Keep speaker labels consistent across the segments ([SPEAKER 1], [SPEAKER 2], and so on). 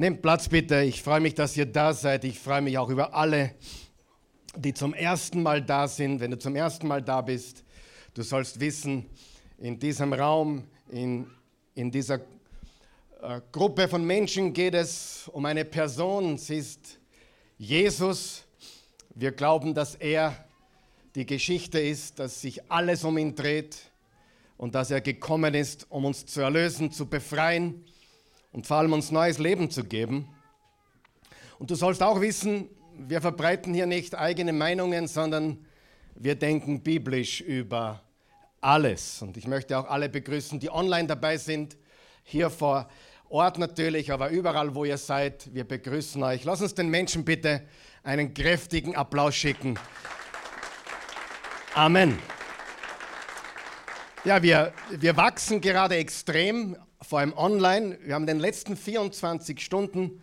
[SPEAKER 1] Nehmt Platz bitte. Ich freue mich, dass ihr da seid. Ich freue mich auch über alle, die zum ersten Mal da sind. Wenn du zum ersten Mal da bist, du sollst wissen, in diesem Raum, in, in dieser äh, Gruppe von Menschen geht es um eine Person. Sie ist Jesus. Wir glauben, dass er die Geschichte ist, dass sich alles um ihn dreht und dass er gekommen ist, um uns zu erlösen, zu befreien und vor allem uns neues Leben zu geben. Und du sollst auch wissen, wir verbreiten hier nicht eigene Meinungen, sondern wir denken biblisch über alles. Und ich möchte auch alle begrüßen, die online dabei sind, hier vor Ort natürlich, aber überall, wo ihr seid, wir begrüßen euch. Lass uns den Menschen bitte einen kräftigen Applaus schicken. Amen. Ja, wir, wir wachsen gerade extrem vor allem online. Wir haben in den letzten 24 Stunden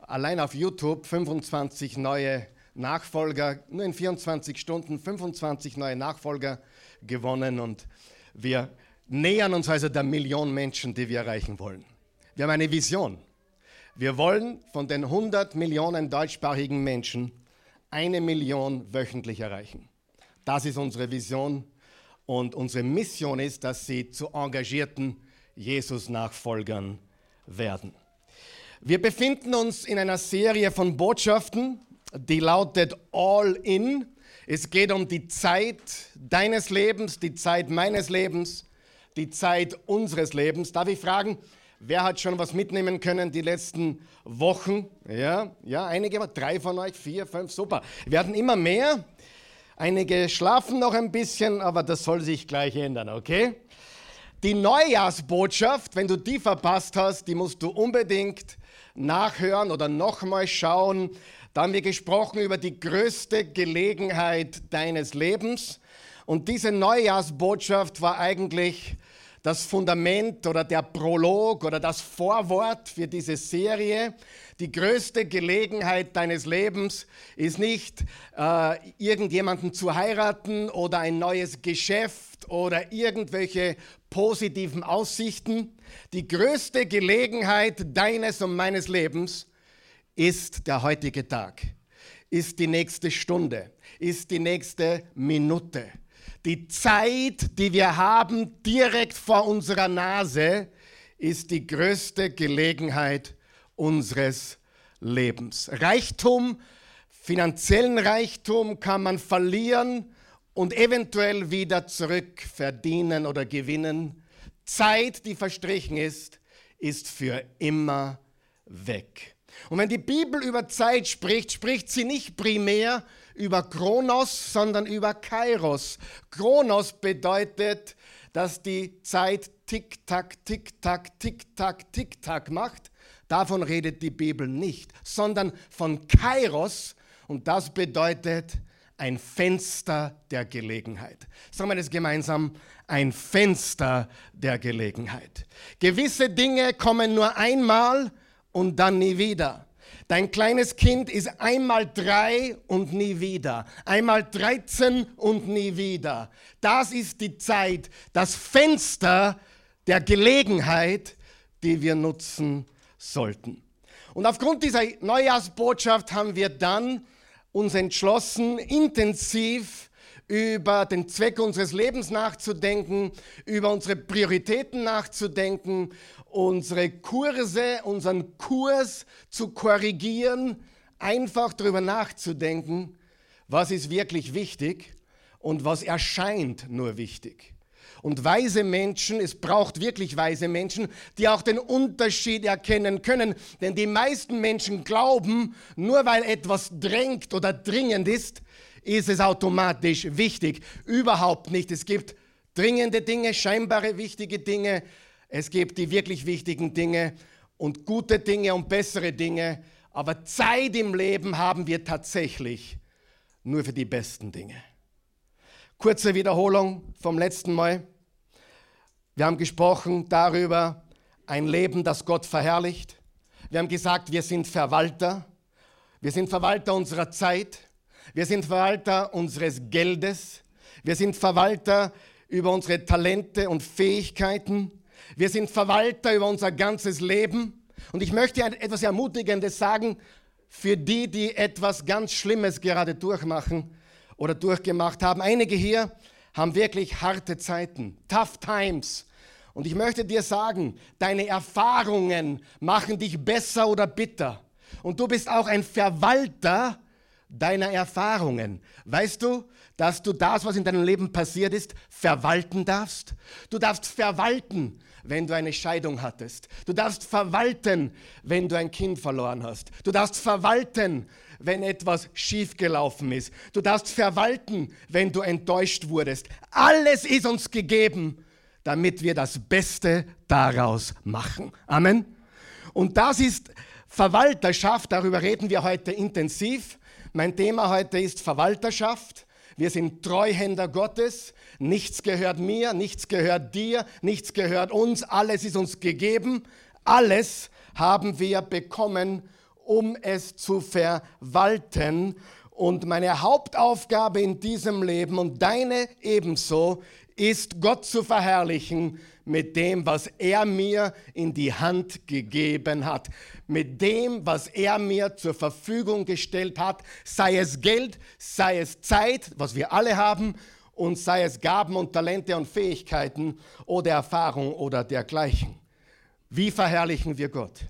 [SPEAKER 1] allein auf YouTube 25 neue Nachfolger, nur in 24 Stunden 25 neue Nachfolger gewonnen und wir nähern uns also der Million Menschen, die wir erreichen wollen. Wir haben eine Vision. Wir wollen von den 100 Millionen deutschsprachigen Menschen eine Million wöchentlich erreichen. Das ist unsere Vision und unsere Mission ist, dass sie zu engagierten Jesus-Nachfolgern werden. Wir befinden uns in einer Serie von Botschaften, die lautet All In. Es geht um die Zeit deines Lebens, die Zeit meines Lebens, die Zeit unseres Lebens. Darf ich fragen, wer hat schon was mitnehmen können die letzten Wochen? Ja, ja, einige, drei von euch, vier, fünf, super. Wir hatten immer mehr. Einige schlafen noch ein bisschen, aber das soll sich gleich ändern, okay? Die Neujahrsbotschaft, wenn du die verpasst hast, die musst du unbedingt nachhören oder nochmal schauen. Da haben wir gesprochen über die größte Gelegenheit deines Lebens. Und diese Neujahrsbotschaft war eigentlich das Fundament oder der Prolog oder das Vorwort für diese Serie. Die größte Gelegenheit deines Lebens ist nicht äh, irgendjemanden zu heiraten oder ein neues Geschäft oder irgendwelche positiven Aussichten. Die größte Gelegenheit deines und meines Lebens ist der heutige Tag, ist die nächste Stunde, ist die nächste Minute. Die Zeit, die wir haben direkt vor unserer Nase, ist die größte Gelegenheit unseres Lebens. Reichtum, finanziellen Reichtum kann man verlieren und eventuell wieder zurückverdienen oder gewinnen. Zeit, die verstrichen ist, ist für immer weg. Und wenn die Bibel über Zeit spricht, spricht sie nicht primär über Kronos, sondern über Kairos. Kronos bedeutet, dass die Zeit tick-tack, tick-tack, tick-tack, tick-tack macht. Davon redet die Bibel nicht, sondern von Kairos. Und das bedeutet, ein Fenster der Gelegenheit. Sagen wir das gemeinsam, ein Fenster der Gelegenheit. Gewisse Dinge kommen nur einmal und dann nie wieder. Dein kleines Kind ist einmal drei und nie wieder. Einmal 13 und nie wieder. Das ist die Zeit, das Fenster der Gelegenheit, die wir nutzen sollten. Und aufgrund dieser Neujahrsbotschaft haben wir dann uns entschlossen, intensiv über den Zweck unseres Lebens nachzudenken, über unsere Prioritäten nachzudenken, unsere Kurse, unseren Kurs zu korrigieren, einfach darüber nachzudenken, was ist wirklich wichtig und was erscheint nur wichtig. Und weise Menschen, es braucht wirklich weise Menschen, die auch den Unterschied erkennen können. Denn die meisten Menschen glauben, nur weil etwas drängt oder dringend ist, ist es automatisch wichtig. Überhaupt nicht. Es gibt dringende Dinge, scheinbare wichtige Dinge. Es gibt die wirklich wichtigen Dinge und gute Dinge und bessere Dinge. Aber Zeit im Leben haben wir tatsächlich nur für die besten Dinge. Kurze Wiederholung vom letzten Mal. Wir haben gesprochen darüber, ein Leben, das Gott verherrlicht. Wir haben gesagt, wir sind Verwalter. Wir sind Verwalter unserer Zeit. Wir sind Verwalter unseres Geldes. Wir sind Verwalter über unsere Talente und Fähigkeiten. Wir sind Verwalter über unser ganzes Leben. Und ich möchte etwas Ermutigendes sagen für die, die etwas ganz Schlimmes gerade durchmachen oder durchgemacht haben. Einige hier haben wirklich harte Zeiten, tough times. Und ich möchte dir sagen, deine Erfahrungen machen dich besser oder bitter. Und du bist auch ein Verwalter deiner Erfahrungen. Weißt du, dass du das, was in deinem Leben passiert ist, verwalten darfst? Du darfst verwalten, wenn du eine Scheidung hattest. Du darfst verwalten, wenn du ein Kind verloren hast. Du darfst verwalten, wenn etwas schiefgelaufen ist. Du darfst verwalten, wenn du enttäuscht wurdest. Alles ist uns gegeben, damit wir das Beste daraus machen. Amen. Und das ist Verwalterschaft, darüber reden wir heute intensiv. Mein Thema heute ist Verwalterschaft. Wir sind Treuhänder Gottes. Nichts gehört mir, nichts gehört dir, nichts gehört uns. Alles ist uns gegeben. Alles haben wir bekommen, um es zu verwalten. Und meine Hauptaufgabe in diesem Leben und deine ebenso ist, Gott zu verherrlichen mit dem, was er mir in die Hand gegeben hat, mit dem, was er mir zur Verfügung gestellt hat, sei es Geld, sei es Zeit, was wir alle haben, und sei es Gaben und Talente und Fähigkeiten oder Erfahrung oder dergleichen. Wie verherrlichen wir Gott?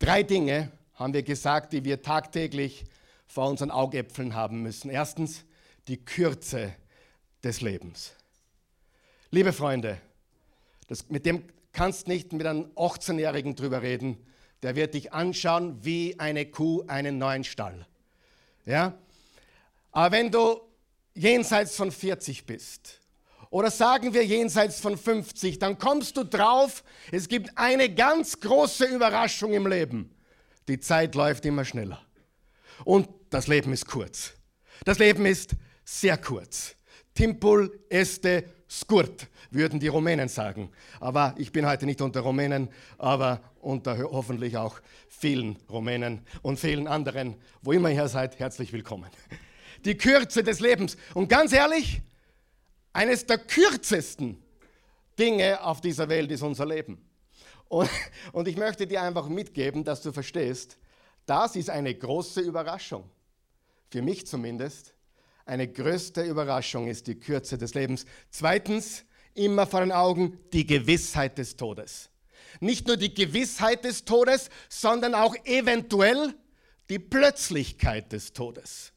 [SPEAKER 1] Drei Dinge haben wir gesagt, die wir tagtäglich vor unseren Augäpfeln haben müssen. Erstens die Kürze des Lebens. Liebe Freunde, das, mit dem kannst nicht mit einem 18-Jährigen drüber reden. Der wird dich anschauen wie eine Kuh einen neuen Stall. Ja? Aber wenn du jenseits von 40 bist, oder sagen wir jenseits von 50, dann kommst du drauf, es gibt eine ganz große Überraschung im Leben. Die Zeit läuft immer schneller. Und das Leben ist kurz. Das Leben ist sehr kurz. Timpul este skurt, würden die Rumänen sagen. Aber ich bin heute nicht unter Rumänen, aber unter hoffentlich auch vielen Rumänen und vielen anderen, wo immer ihr seid, herzlich willkommen. Die Kürze des Lebens. Und ganz ehrlich, eines der kürzesten Dinge auf dieser Welt ist unser Leben. Und, und ich möchte dir einfach mitgeben, dass du verstehst, das ist eine große Überraschung. Für mich zumindest eine größte Überraschung ist die Kürze des Lebens. Zweitens, immer vor den Augen die Gewissheit des Todes. Nicht nur die Gewissheit des Todes, sondern auch eventuell die Plötzlichkeit des Todes.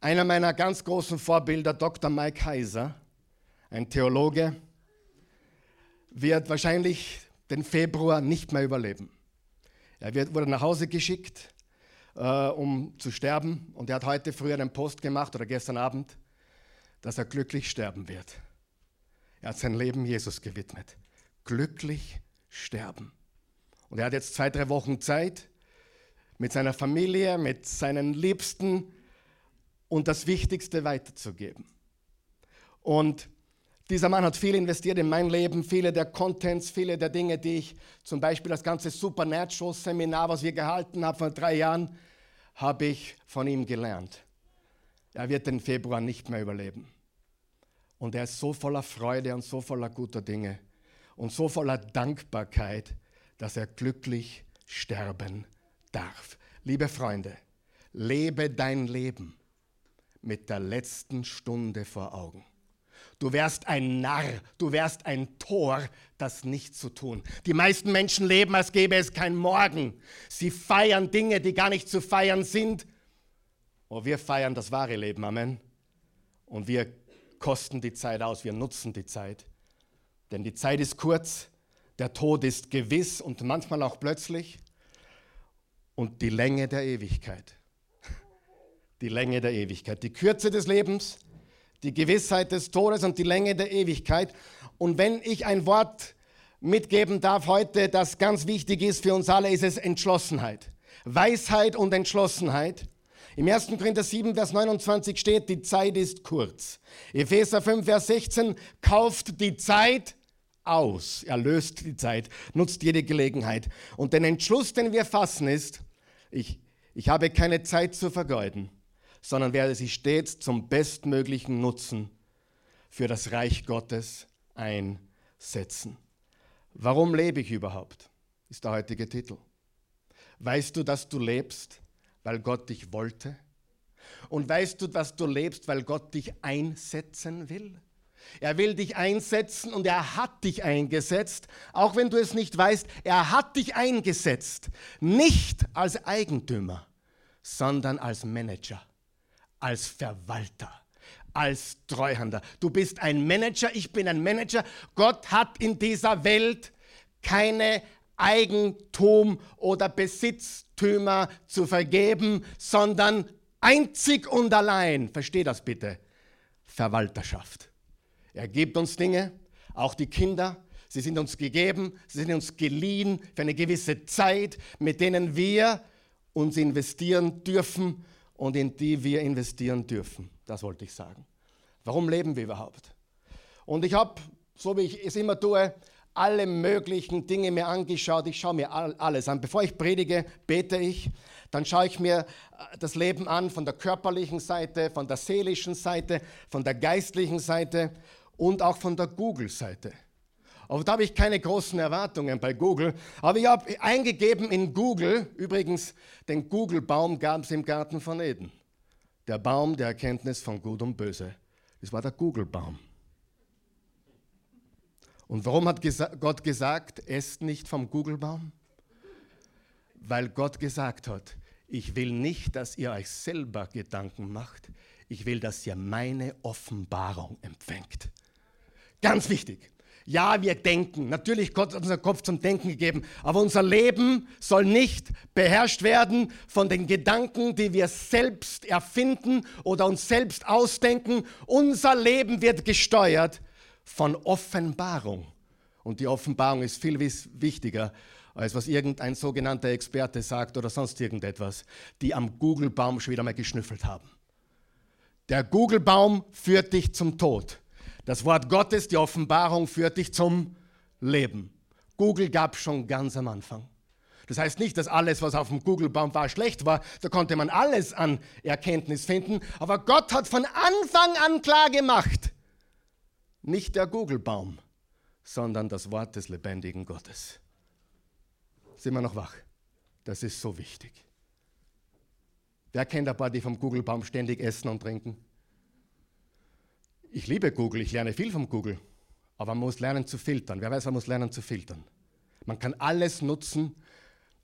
[SPEAKER 1] Einer meiner ganz großen Vorbilder, Dr. Mike Heiser, ein Theologe, wird wahrscheinlich den Februar nicht mehr überleben. Er wird, wurde nach Hause geschickt äh, um zu sterben. Und er hat heute früh einen Post gemacht oder gestern Abend, dass er glücklich sterben wird. Er hat sein Leben Jesus gewidmet. Glücklich sterben. Und er hat jetzt zwei, drei Wochen Zeit mit seiner Familie, mit seinen Liebsten und das Wichtigste weiterzugeben. Und dieser Mann hat viel investiert in mein Leben, viele der Contents, viele der Dinge, die ich, zum Beispiel das ganze Supernatural-Seminar, was wir gehalten haben vor drei Jahren, habe ich von ihm gelernt. Er wird den Februar nicht mehr überleben. Und er ist so voller Freude und so voller guter Dinge und so voller Dankbarkeit, dass er glücklich sterben darf. Liebe Freunde, lebe dein Leben mit der letzten Stunde vor Augen. Du wärst ein Narr, du wärst ein Tor, das nicht zu tun. Die meisten Menschen leben, als gäbe es kein Morgen. Sie feiern Dinge, die gar nicht zu feiern sind. Oh, wir feiern das wahre Leben, Amen. Und wir kosten die Zeit aus, wir nutzen die Zeit. Denn die Zeit ist kurz, der Tod ist gewiss und manchmal auch plötzlich. Und die Länge der Ewigkeit. Die Länge der Ewigkeit. Die Kürze des Lebens die Gewissheit des Todes und die Länge der Ewigkeit. Und wenn ich ein Wort mitgeben darf heute, das ganz wichtig ist für uns alle, ist es Entschlossenheit. Weisheit und Entschlossenheit. Im 1. Korinther 7, Vers 29 steht, die Zeit ist kurz. Epheser 5, Vers 16, kauft die Zeit aus. Er löst die Zeit, nutzt jede Gelegenheit. Und den Entschluss, den wir fassen, ist, ich, ich habe keine Zeit zu vergeuden sondern werde sie stets zum bestmöglichen Nutzen für das Reich Gottes einsetzen. Warum lebe ich überhaupt? ist der heutige Titel. Weißt du, dass du lebst, weil Gott dich wollte? Und weißt du, dass du lebst, weil Gott dich einsetzen will? Er will dich einsetzen und er hat dich eingesetzt, auch wenn du es nicht weißt, er hat dich eingesetzt, nicht als Eigentümer, sondern als Manager, als Verwalter, als Treuhander. Du bist ein Manager, ich bin ein Manager. Gott hat in dieser Welt keine Eigentum oder Besitztümer zu vergeben, sondern einzig und allein, versteh das bitte, Verwalterschaft. Er gibt uns Dinge, auch die Kinder, sie sind uns gegeben, sie sind uns geliehen für eine gewisse Zeit, mit denen wir uns investieren dürfen und in die wir investieren dürfen. Das wollte ich sagen. Warum leben wir überhaupt? Und ich habe, so wie ich es immer tue, alle möglichen Dinge mir angeschaut. Ich schaue mir alles an. Bevor ich predige, bete ich. Dann schaue ich mir äh, das Leben an von der körperlichen Seite, von der seelischen Seite, von der geistlichen Seite und auch von der Google-Seite. Aber da habe ich keine großen Erwartungen bei Google. Aber ich habe eingegeben in Google, übrigens, den Google-Baum gab es im Garten von Eden. Der Baum der Erkenntnis von Gut und Böse. Das war der Google-Baum. Und warum hat Gott gesagt, esst nicht vom Google-Baum? Weil Gott gesagt hat, ich will nicht, dass ihr euch selber Gedanken macht, ich will, dass ihr meine Offenbarung empfängt. Ganz wichtig. Ja, wir denken. Natürlich Gott hat unseren Kopf zum Denken gegeben. Aber unser Leben soll nicht beherrscht werden von den Gedanken, die wir selbst erfinden oder uns selbst ausdenken. Unser Leben wird gesteuert von Offenbarung. Und die Offenbarung ist viel wichtiger, als was irgendein sogenannter Experte sagt oder sonst irgendetwas, die am Google-Baum schon wieder mal geschnüffelt haben. Der Google-Baum führt dich zum Tod. Das Wort Gottes, die Offenbarung, führt dich zum Leben. Google gab schon ganz am Anfang. Das heißt nicht, dass alles, was auf dem Google-Baum war, schlecht war. Da konnte man alles an Erkenntnis finden. Aber Gott hat von Anfang an klar gemacht, nicht der Google-Baum, sondern das Wort des lebendigen Gottes. Sind wir noch wach? Das ist so wichtig. Wer kennt ein paar, die vom Google-Baum ständig essen und trinken? Ich liebe Google, ich lerne viel vom Google, aber man muss lernen zu filtern. Wer weiß, man muss lernen zu filtern. Man kann alles nutzen,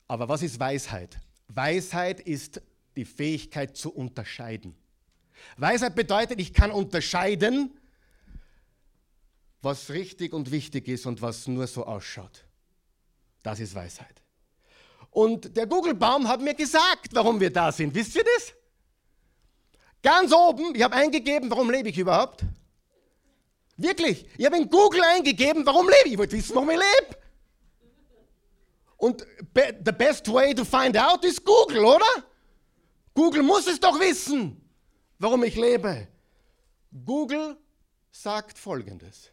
[SPEAKER 1] aber was ist Weisheit? Weisheit ist die Fähigkeit zu unterscheiden. Weisheit bedeutet, ich kann unterscheiden, was richtig und wichtig ist und was nur so ausschaut. Das ist Weisheit. Und der Google-Baum hat mir gesagt, warum wir da sind. Wisst ihr das? Ganz oben, ich habe eingegeben, warum lebe ich überhaupt? Wirklich. Ich habe in Google eingegeben, warum lebe ich? Ich wollte wissen, warum ich lebe. Und be the best way to find out ist Google, oder? Google muss es doch wissen, warum ich lebe. Google sagt Folgendes.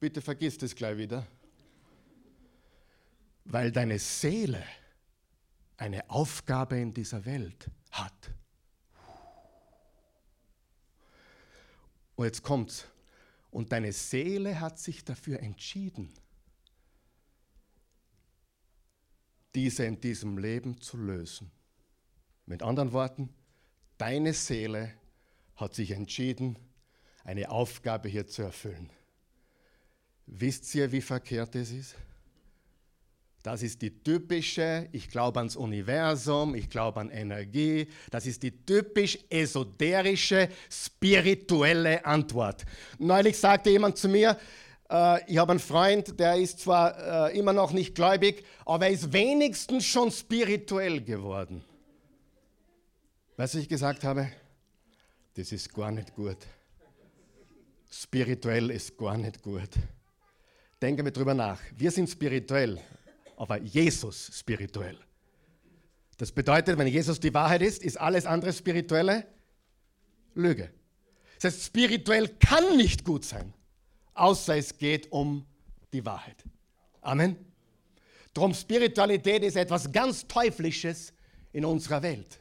[SPEAKER 1] Bitte vergiss das gleich wieder. Weil deine Seele eine Aufgabe in dieser Welt hat. Und jetzt kommt's. Und deine Seele hat sich dafür entschieden, diese in diesem Leben zu lösen. Mit anderen Worten, deine Seele hat sich entschieden, eine Aufgabe hier zu erfüllen. Wisst ihr, wie verkehrt es ist? Das ist die typische, ich glaube ans Universum, ich glaube an Energie. Das ist die typisch esoterische, spirituelle Antwort. Neulich sagte jemand zu mir, äh, ich habe einen Freund, der ist zwar äh, immer noch nicht gläubig, aber er ist wenigstens schon spirituell geworden. Was ich gesagt habe? Das ist gar nicht gut. Spirituell ist gar nicht gut. Denken wir drüber nach. Wir sind spirituell aber Jesus spirituell. Das bedeutet, wenn Jesus die Wahrheit ist, ist alles andere spirituelle Lüge. Das heißt, spirituell kann nicht gut sein, außer es geht um die Wahrheit. Amen. Drum Spiritualität ist etwas ganz Teuflisches in unserer Welt.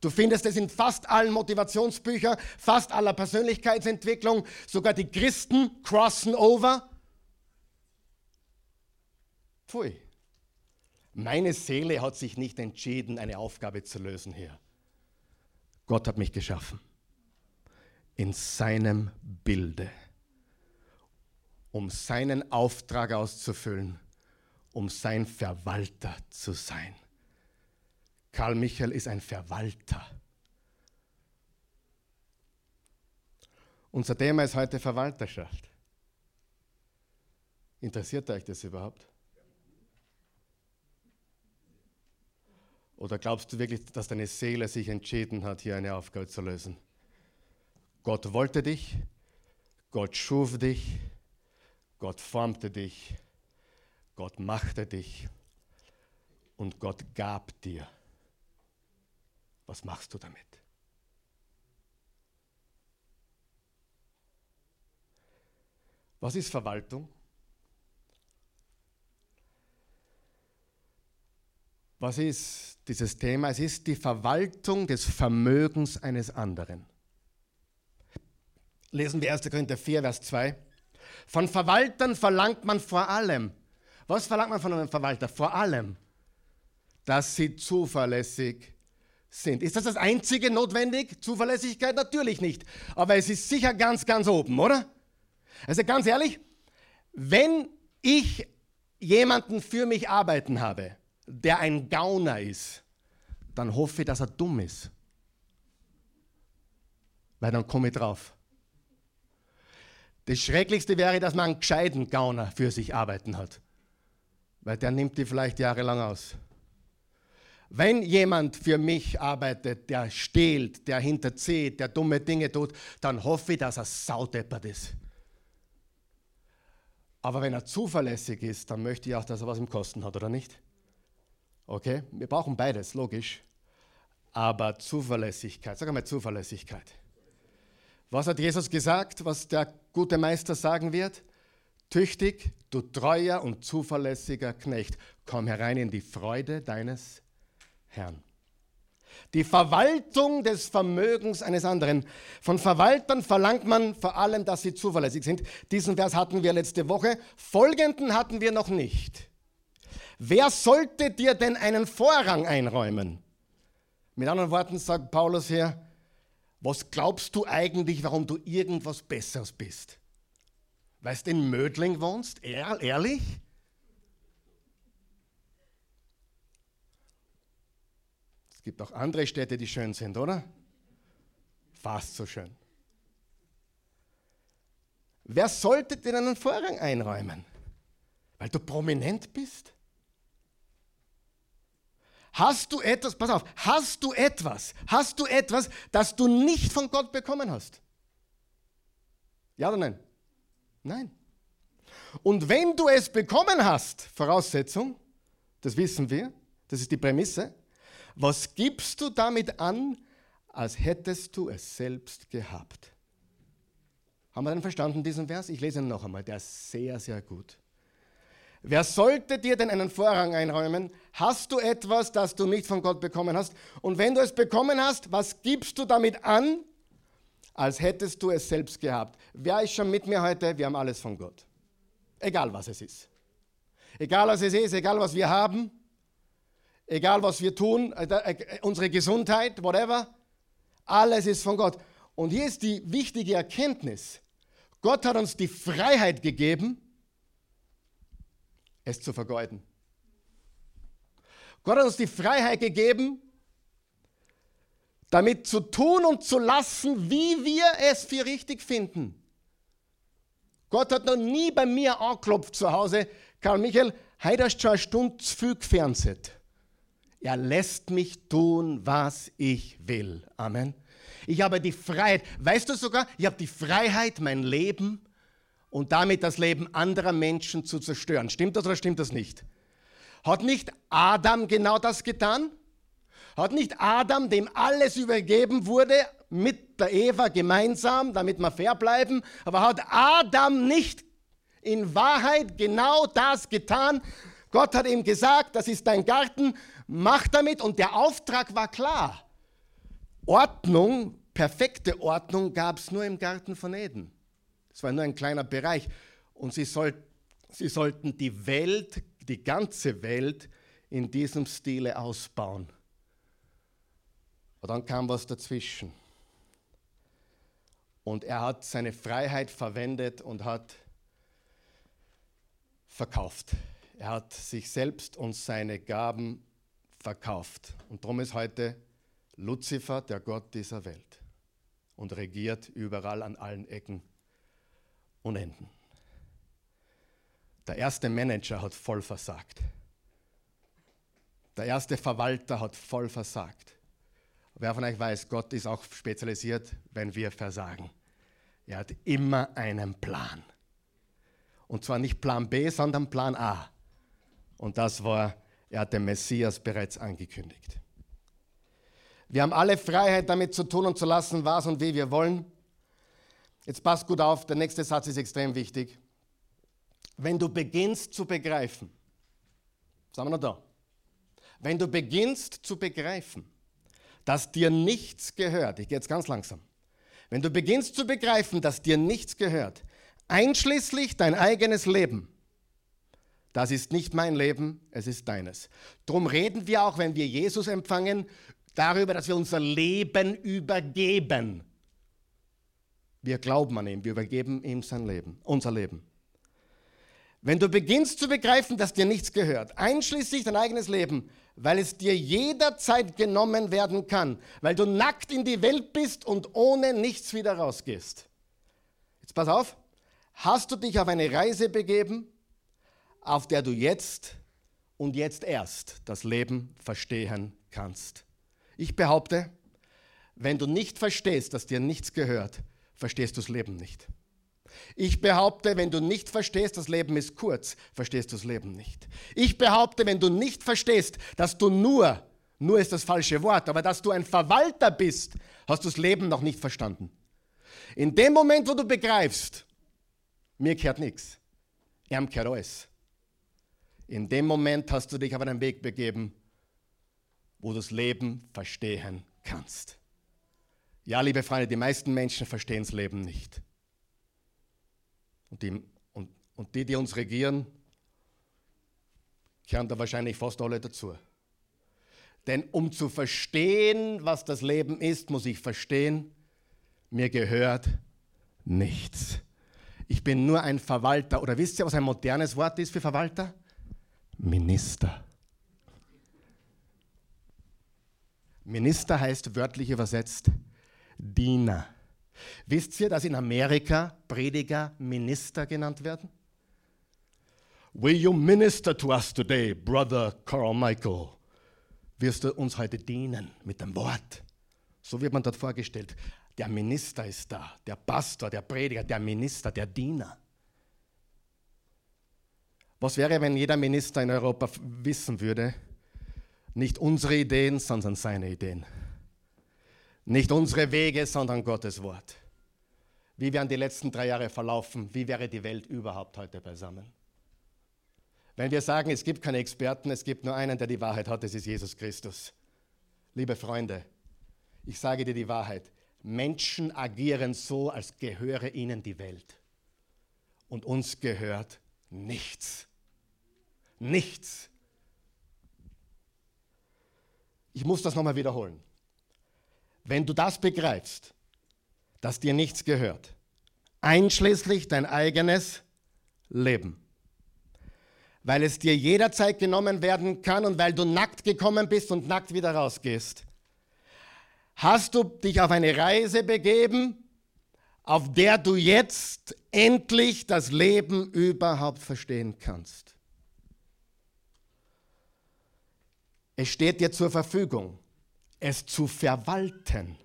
[SPEAKER 1] Du findest es in fast allen Motivationsbüchern, fast aller Persönlichkeitsentwicklung. Sogar die Christen crossen over Pfui. Meine Seele hat sich nicht entschieden, eine Aufgabe zu lösen hier. Gott hat mich geschaffen. In seinem Bilde. Um seinen Auftrag auszufüllen, um sein Verwalter zu sein. Karl Michael ist ein Verwalter. Unser Thema ist heute Verwalterschaft. Interessiert euch das überhaupt? Oder glaubst du wirklich, dass deine Seele sich entschieden hat, hier eine Aufgabe zu lösen? Gott wollte dich, Gott schuf dich, Gott formte dich, Gott machte dich und Gott gab dir. Was machst du damit? Was ist Verwaltung? Was ist dieses Thema? Es ist die Verwaltung des Vermögens eines anderen. Lesen wir 1. Korinther 4, Vers 2. Von Verwaltern verlangt man vor allem. Was verlangt man von einem Verwalter? Vor allem, dass sie zuverlässig sind. Ist das das einzige notwendig? Zuverlässigkeit? Natürlich nicht. Aber es ist sicher ganz, ganz oben, oder? Also ganz ehrlich, wenn ich jemanden für mich arbeiten habe, der ein Gauner ist, dann hoffe ich, dass er dumm ist. Weil dann komme ich drauf. Das Schrecklichste wäre, dass man einen gescheiten Gauner für sich arbeiten hat. Weil der nimmt die vielleicht jahrelang aus. Wenn jemand für mich arbeitet, der stehlt, der hinterzieht, der dumme Dinge tut, dann hoffe ich, dass er saudeppert ist. Aber wenn er zuverlässig ist, dann möchte ich auch, dass er was im Kosten hat, oder nicht? Okay, wir brauchen beides, logisch. Aber Zuverlässigkeit, sag einmal Zuverlässigkeit. Was hat Jesus gesagt, was der gute Meister sagen wird? Tüchtig, du treuer und zuverlässiger Knecht, komm herein in die Freude deines Herrn. Die Verwaltung des Vermögens eines anderen. Von Verwaltern verlangt man vor allem, dass sie zuverlässig sind. Diesen Vers hatten wir letzte Woche. Folgenden hatten wir noch nicht. Wer sollte dir denn einen Vorrang einräumen? Mit anderen Worten sagt Paulus hier, was glaubst du eigentlich, warum du irgendwas Besseres bist? Weil du in Mödling wohnst? Ehrlich? Es gibt auch andere Städte, die schön sind, oder? Fast so schön. Wer sollte dir einen Vorrang einräumen? Weil du prominent bist? Hast du etwas, pass auf, hast du etwas, hast du etwas, das du nicht von Gott bekommen hast? Ja oder nein? Nein. Und wenn du es bekommen hast, Voraussetzung, das wissen wir, das ist die Prämisse, was gibst du damit an, als hättest du es selbst gehabt? Haben wir denn verstanden diesen Vers? Ich lese ihn noch einmal, der ist sehr, sehr gut. Wer sollte dir denn einen Vorrang einräumen? Hast du etwas, das du nicht von Gott bekommen hast? Und wenn du es bekommen hast, was gibst du damit an, als hättest du es selbst gehabt? Wer ist schon mit mir heute? Wir haben alles von Gott. Egal was es ist. Egal was es ist, egal was wir haben, egal was wir tun, äh, äh, unsere Gesundheit, whatever, alles ist von Gott. Und hier ist die wichtige Erkenntnis. Gott hat uns die Freiheit gegeben, es zu vergeuden. Gott hat uns die Freiheit gegeben, damit zu tun und zu lassen, wie wir es für richtig finden. Gott hat noch nie bei mir angeklopft zu Hause, Karl Michael, heute hast du schon eine Stunde zu viel gefernseht. Er lässt mich tun, was ich will. Amen. Ich habe die Freiheit, weißt du sogar, ich habe die Freiheit, mein Leben und damit das Leben anderer Menschen zu zerstören. Stimmt das oder stimmt das nicht? Hat nicht Adam genau das getan? Hat nicht Adam, dem alles übergeben wurde, mit der Eva gemeinsam, damit wir fair bleiben, aber hat Adam nicht in Wahrheit genau das getan? Gott hat ihm gesagt, das ist dein Garten, mach damit und der Auftrag war klar. Ordnung, perfekte Ordnung gab es nur im Garten von Eden. Es war nur ein kleiner Bereich und sie, soll, sie sollten die Welt, die ganze Welt in diesem Stile ausbauen. Und dann kam was dazwischen. Und er hat seine Freiheit verwendet und hat verkauft. Er hat sich selbst und seine Gaben verkauft. Und darum ist heute Luzifer der Gott dieser Welt und regiert überall an allen Ecken und Enden. Der erste Manager hat voll versagt. Der erste Verwalter hat voll versagt. Wer von euch weiß, Gott ist auch spezialisiert, wenn wir versagen. Er hat immer einen Plan. Und zwar nicht Plan B, sondern Plan A. Und das war, er hat den Messias bereits angekündigt. Wir haben alle Freiheit damit zu tun und zu lassen, was und wie wir wollen. Jetzt passt gut auf, der nächste Satz ist extrem wichtig. Wenn du beginnst zu begreifen, sagen wir noch da, wenn du beginnst zu begreifen, dass dir nichts gehört, ich gehe jetzt ganz langsam, wenn du beginnst zu begreifen, dass dir nichts gehört, einschließlich dein eigenes Leben, das ist nicht mein Leben, es ist deines. Drum reden wir auch, wenn wir Jesus empfangen, darüber, dass wir unser Leben übergeben. Wir glauben an ihn, wir übergeben ihm sein Leben, unser Leben. Wenn du beginnst zu begreifen, dass dir nichts gehört, einschließlich dein eigenes Leben, weil es dir jederzeit genommen werden kann, weil du nackt in die Welt bist und ohne nichts wieder rausgehst. Jetzt pass auf, hast du dich auf eine Reise begeben, auf der du jetzt und jetzt erst das Leben verstehen kannst. Ich behaupte, wenn du nicht verstehst, dass dir nichts gehört, verstehst du das Leben nicht. Ich behaupte, wenn du nicht verstehst, das Leben ist kurz, verstehst du das Leben nicht. Ich behaupte, wenn du nicht verstehst, dass du nur, nur ist das falsche Wort, aber dass du ein Verwalter bist, hast du das Leben noch nicht verstanden. In dem Moment, wo du begreifst, mir gehört nichts, ihm gehört alles. In dem Moment hast du dich auf einen Weg begeben, wo du das Leben verstehen kannst. Ja, liebe Freunde, die meisten Menschen verstehen das Leben nicht. Und die, und, und die, die uns regieren, gehören da wahrscheinlich fast alle dazu. Denn um zu verstehen, was das Leben ist, muss ich verstehen, mir gehört nichts. Ich bin nur ein Verwalter. Oder wisst ihr, was ein modernes Wort ist für Verwalter? Minister. Minister heißt wörtlich übersetzt Diener. Wisst ihr, dass in Amerika Prediger Minister genannt werden? Will you minister to us today, Brother Carl Michael? Wirst du uns heute dienen mit dem Wort? So wird man dort vorgestellt. Der Minister ist da, der Pastor, der Prediger, der Minister, der Diener. Was wäre, wenn jeder Minister in Europa wissen würde, nicht unsere Ideen, sondern seine Ideen? Nicht unsere Wege, sondern Gottes Wort. Wie wären die letzten drei Jahre verlaufen? Wie wäre die Welt überhaupt heute beisammen? Wenn wir sagen, es gibt keine Experten, es gibt nur einen, der die Wahrheit hat, das ist Jesus Christus. Liebe Freunde, ich sage dir die Wahrheit. Menschen agieren so, als gehöre ihnen die Welt. Und uns gehört nichts. Nichts. Ich muss das nochmal wiederholen. Wenn du das begreifst, dass dir nichts gehört, einschließlich dein eigenes Leben, weil es dir jederzeit genommen werden kann und weil du nackt gekommen bist und nackt wieder rausgehst, hast du dich auf eine Reise begeben, auf der du jetzt endlich das Leben überhaupt verstehen kannst. Es steht dir zur Verfügung es zu verwalten,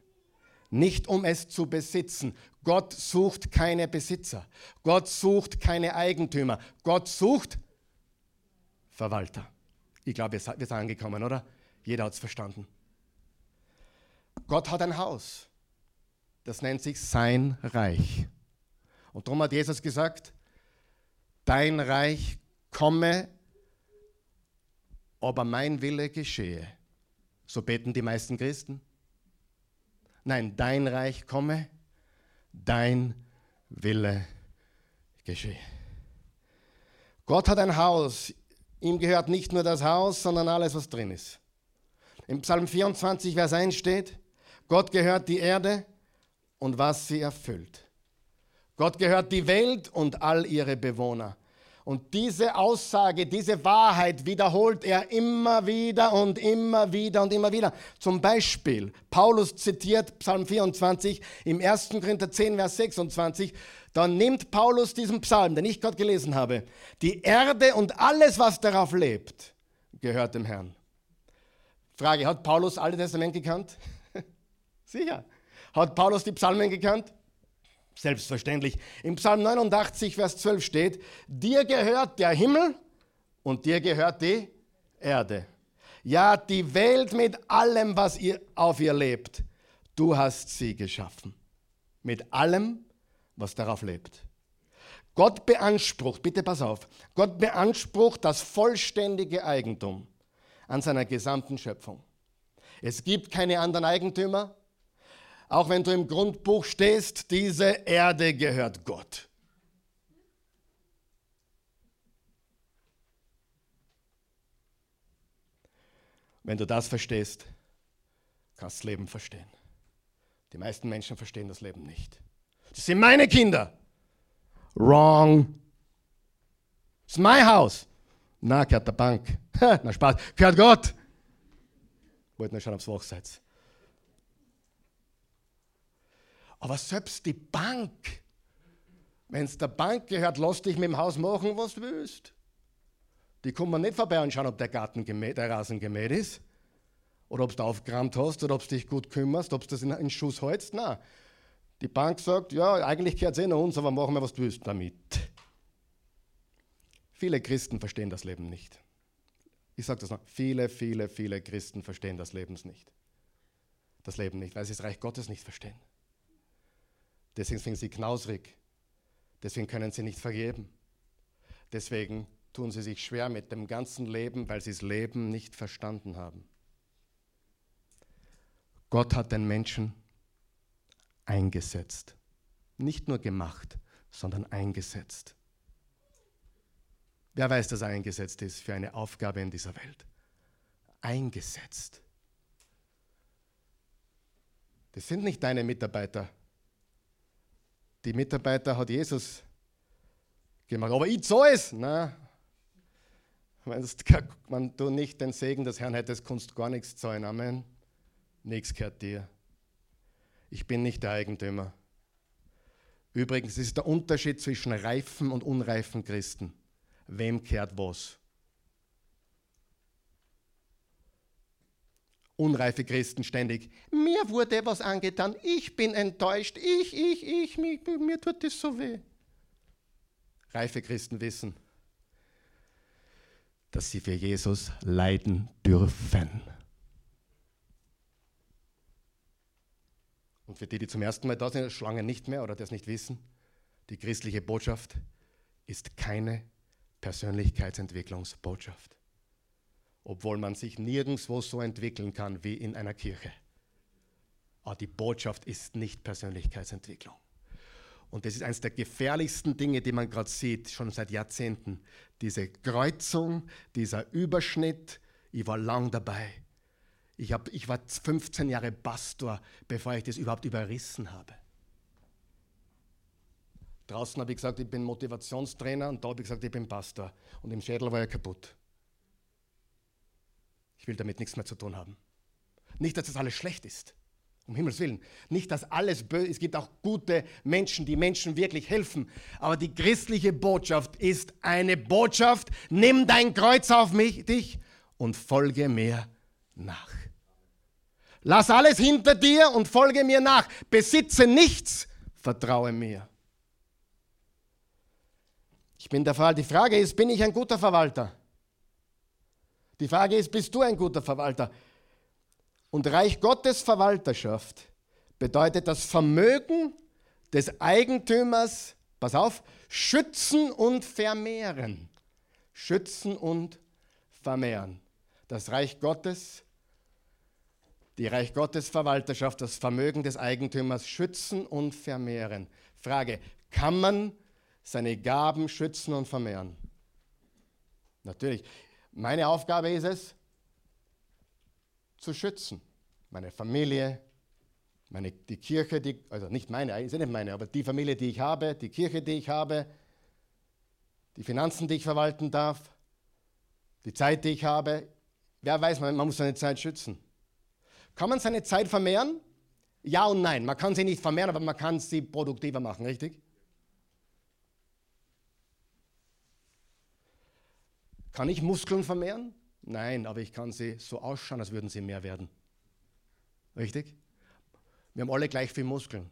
[SPEAKER 1] nicht um es zu besitzen. Gott sucht keine Besitzer. Gott sucht keine Eigentümer. Gott sucht Verwalter. Ich glaube, wir sind angekommen, oder? Jeder hat es verstanden. Gott hat ein Haus. Das nennt sich sein Reich. Und darum hat Jesus gesagt, dein Reich komme, aber mein Wille geschehe. So beten die meisten Christen. Nein, dein Reich komme, dein Wille geschehe. Gott hat ein Haus. ihm gehört nicht nur das Haus, sondern alles, was drin ist. Im Psalm 24, Vers 1 steht, Gott gehört die Erde und was sie erfüllt. Gott gehört die Welt und all ihre Bewohner. Und diese Aussage, diese Wahrheit wiederholt er immer wieder und immer wieder und immer wieder. Zum Beispiel, Paulus zitiert Psalm 24 im 1. Korinther 10, Vers 26. Dann nimmt Paulus diesen Psalm, den ich gerade gelesen habe. Die Erde und alles, was darauf lebt, gehört dem Herrn. Frage, hat Paulus Alte Testament gekannt? Sicher. Hat Paulus die Psalmen gekannt? Selbstverständlich. Im Psalm 89, Vers 12 steht, dir gehört der Himmel und dir gehört die Erde. Ja, die Welt mit allem, was ihr auf ihr lebt. Du hast sie geschaffen. Mit allem, was darauf lebt. Gott beansprucht, bitte pass auf, Gott beansprucht das vollständige Eigentum an seiner gesamten Schöpfung. Es gibt keine anderen Eigentümer, auch wenn du im Grundbuch stehst, diese Erde gehört Gott. Wenn du das verstehst, kannst du das Leben verstehen. Die meisten Menschen verstehen das Leben nicht. Das sind meine Kinder. Wrong. Das ist mein Haus. Na, gehört der Bank. Na, Spaß. Gehört Gott. Wollt nur schon aufs Hochseits. Aber selbst die Bank, wenn es der Bank gehört, lass dich mit dem Haus machen, was du willst. Die kommen nicht vorbei und schauen, ob der Garten gemäht, der Rasen gemäht ist. Oder ob du aufgerammt hast oder ob du dich gut kümmerst, ob du das in, in Schuss hältst. Nein. Die Bank sagt, ja, eigentlich gehört es eh noch uns, aber machen wir, was du willst damit. Viele Christen verstehen das Leben nicht. Ich sage das noch, viele, viele, viele Christen verstehen das Leben nicht. Das Leben nicht, weil sie das Reich Gottes nicht verstehen. Deswegen sind sie knausrig. Deswegen können sie nicht vergeben. Deswegen tun sie sich schwer mit dem ganzen Leben, weil sie das Leben nicht verstanden haben. Gott hat den Menschen eingesetzt. Nicht nur gemacht, sondern eingesetzt. Wer weiß, dass er eingesetzt ist für eine Aufgabe in dieser Welt? Eingesetzt. Das sind nicht deine Mitarbeiter, die Mitarbeiter hat Jesus gemacht. Aber ich zahle es. Nein. Wenn du nicht den Segen des Herrn hättest, kannst du gar nichts zahlen. Amen. Nichts gehört dir. Ich bin nicht der Eigentümer. Übrigens ist der Unterschied zwischen reifen und unreifen Christen. Wem kehrt was? Unreife Christen ständig, mir wurde was angetan, ich bin enttäuscht, ich, ich, ich, mir, mir tut das so weh. Reife Christen wissen, dass sie für Jesus leiden dürfen. Und für die, die zum ersten Mal da sind, Schlangen nicht mehr oder das nicht wissen, die christliche Botschaft ist keine Persönlichkeitsentwicklungsbotschaft obwohl man sich nirgendwo so entwickeln kann wie in einer Kirche. Aber die Botschaft ist nicht Persönlichkeitsentwicklung. Und das ist eines der gefährlichsten Dinge, die man gerade sieht, schon seit Jahrzehnten. Diese Kreuzung, dieser Überschnitt. Ich war lang dabei. Ich, hab, ich war 15 Jahre Pastor, bevor ich das überhaupt überrissen habe. Draußen habe ich gesagt, ich bin Motivationstrainer und da habe ich gesagt, ich bin Pastor. Und im Schädel war er kaputt. Ich will damit nichts mehr zu tun haben. Nicht, dass das alles schlecht ist. Um Himmels Willen. Nicht, dass alles böse ist. Es gibt auch gute Menschen, die Menschen wirklich helfen. Aber die christliche Botschaft ist eine Botschaft. Nimm dein Kreuz auf mich, dich und folge mir nach. Lass alles hinter dir und folge mir nach. Besitze nichts, vertraue mir. Ich bin der Fall. Die Frage ist, bin ich ein guter Verwalter? Die Frage ist, bist du ein guter Verwalter? Und Reich Gottes Verwalterschaft bedeutet das Vermögen des Eigentümers, pass auf, schützen und vermehren. Schützen und vermehren. Das Reich Gottes, die Reich Gottes Verwalterschaft, das Vermögen des Eigentümers schützen und vermehren. Frage, kann man seine Gaben schützen und vermehren? Natürlich. Meine Aufgabe ist es, zu schützen. Meine Familie, meine, die Kirche, die, also nicht meine, ist nicht meine, aber die Familie, die ich habe, die Kirche, die ich habe, die Finanzen, die ich verwalten darf, die Zeit, die ich habe. Wer weiß, man, man muss seine Zeit schützen. Kann man seine Zeit vermehren? Ja und nein. Man kann sie nicht vermehren, aber man kann sie produktiver machen, richtig? Kann ich Muskeln vermehren? Nein, aber ich kann sie so ausschauen, als würden sie mehr werden. Richtig? Wir haben alle gleich viel Muskeln.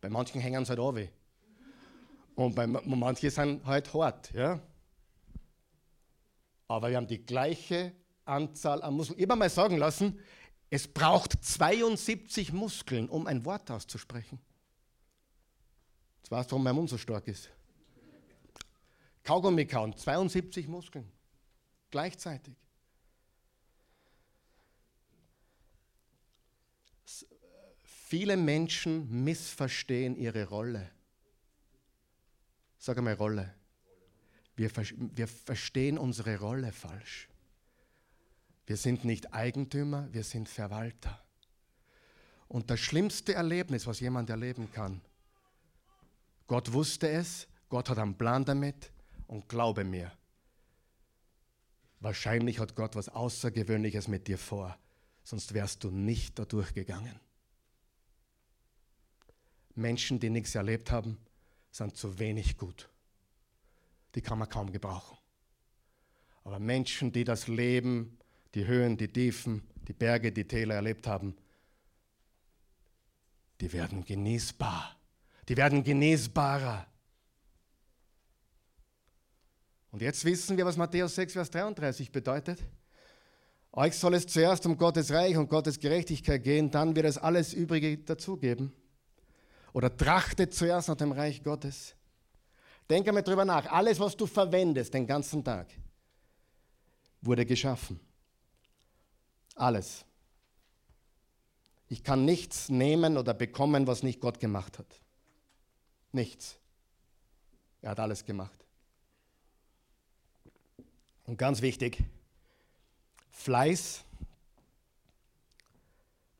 [SPEAKER 1] Bei manchen hängen sie halt weh. Und bei manchen sind halt hart. Ja? Aber wir haben die gleiche Anzahl an Muskeln. Ich habe mal sagen lassen, es braucht 72 Muskeln, um ein Wort auszusprechen. Jetzt weißt du, warum mein Mund so stark ist. Kaugummi kauen, 72 Muskeln. Gleichzeitig. Viele Menschen missverstehen ihre Rolle. Sag einmal Rolle. Wir, wir verstehen unsere Rolle falsch. Wir sind nicht Eigentümer, wir sind Verwalter. Und das schlimmste Erlebnis, was jemand erleben kann, Gott wusste es, Gott hat einen Plan damit und glaube mir, wahrscheinlich hat Gott was Außergewöhnliches mit dir vor, sonst wärst du nicht da durchgegangen. Menschen, die nichts erlebt haben, sind zu wenig gut. Die kann man kaum gebrauchen. Aber Menschen, die das Leben, die Höhen, die Tiefen, die Berge, die Täler erlebt haben, die werden genießbar. Die werden genießbarer. Und jetzt wissen wir, was Matthäus 6, Vers 33 bedeutet. Euch soll es zuerst um Gottes Reich und Gottes Gerechtigkeit gehen, dann wird es alles Übrige dazugeben. Oder trachtet zuerst nach dem Reich Gottes. Denke mal drüber nach. Alles, was du verwendest den ganzen Tag, wurde geschaffen. Alles. Ich kann nichts nehmen oder bekommen, was nicht Gott gemacht hat. Nichts. Er hat alles gemacht. Und ganz wichtig, Fleiß,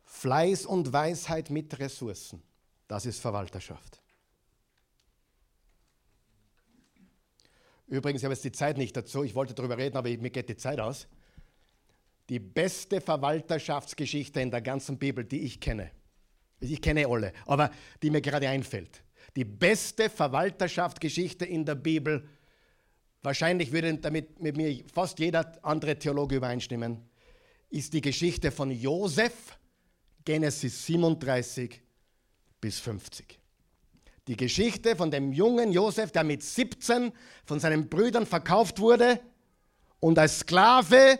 [SPEAKER 1] Fleiß und Weisheit mit Ressourcen, das ist Verwalterschaft. Übrigens, ich habe jetzt die Zeit nicht dazu, ich wollte darüber reden, aber mir geht die Zeit aus die beste Verwalterschaftsgeschichte in der ganzen Bibel, die ich kenne. Ich kenne alle, aber die mir gerade einfällt. Die beste Verwalterschaftsgeschichte in der Bibel, wahrscheinlich würde damit mit mir fast jeder andere Theologe übereinstimmen, ist die Geschichte von Josef, Genesis 37 bis 50. Die Geschichte von dem jungen Josef, der mit 17 von seinen Brüdern verkauft wurde und als Sklave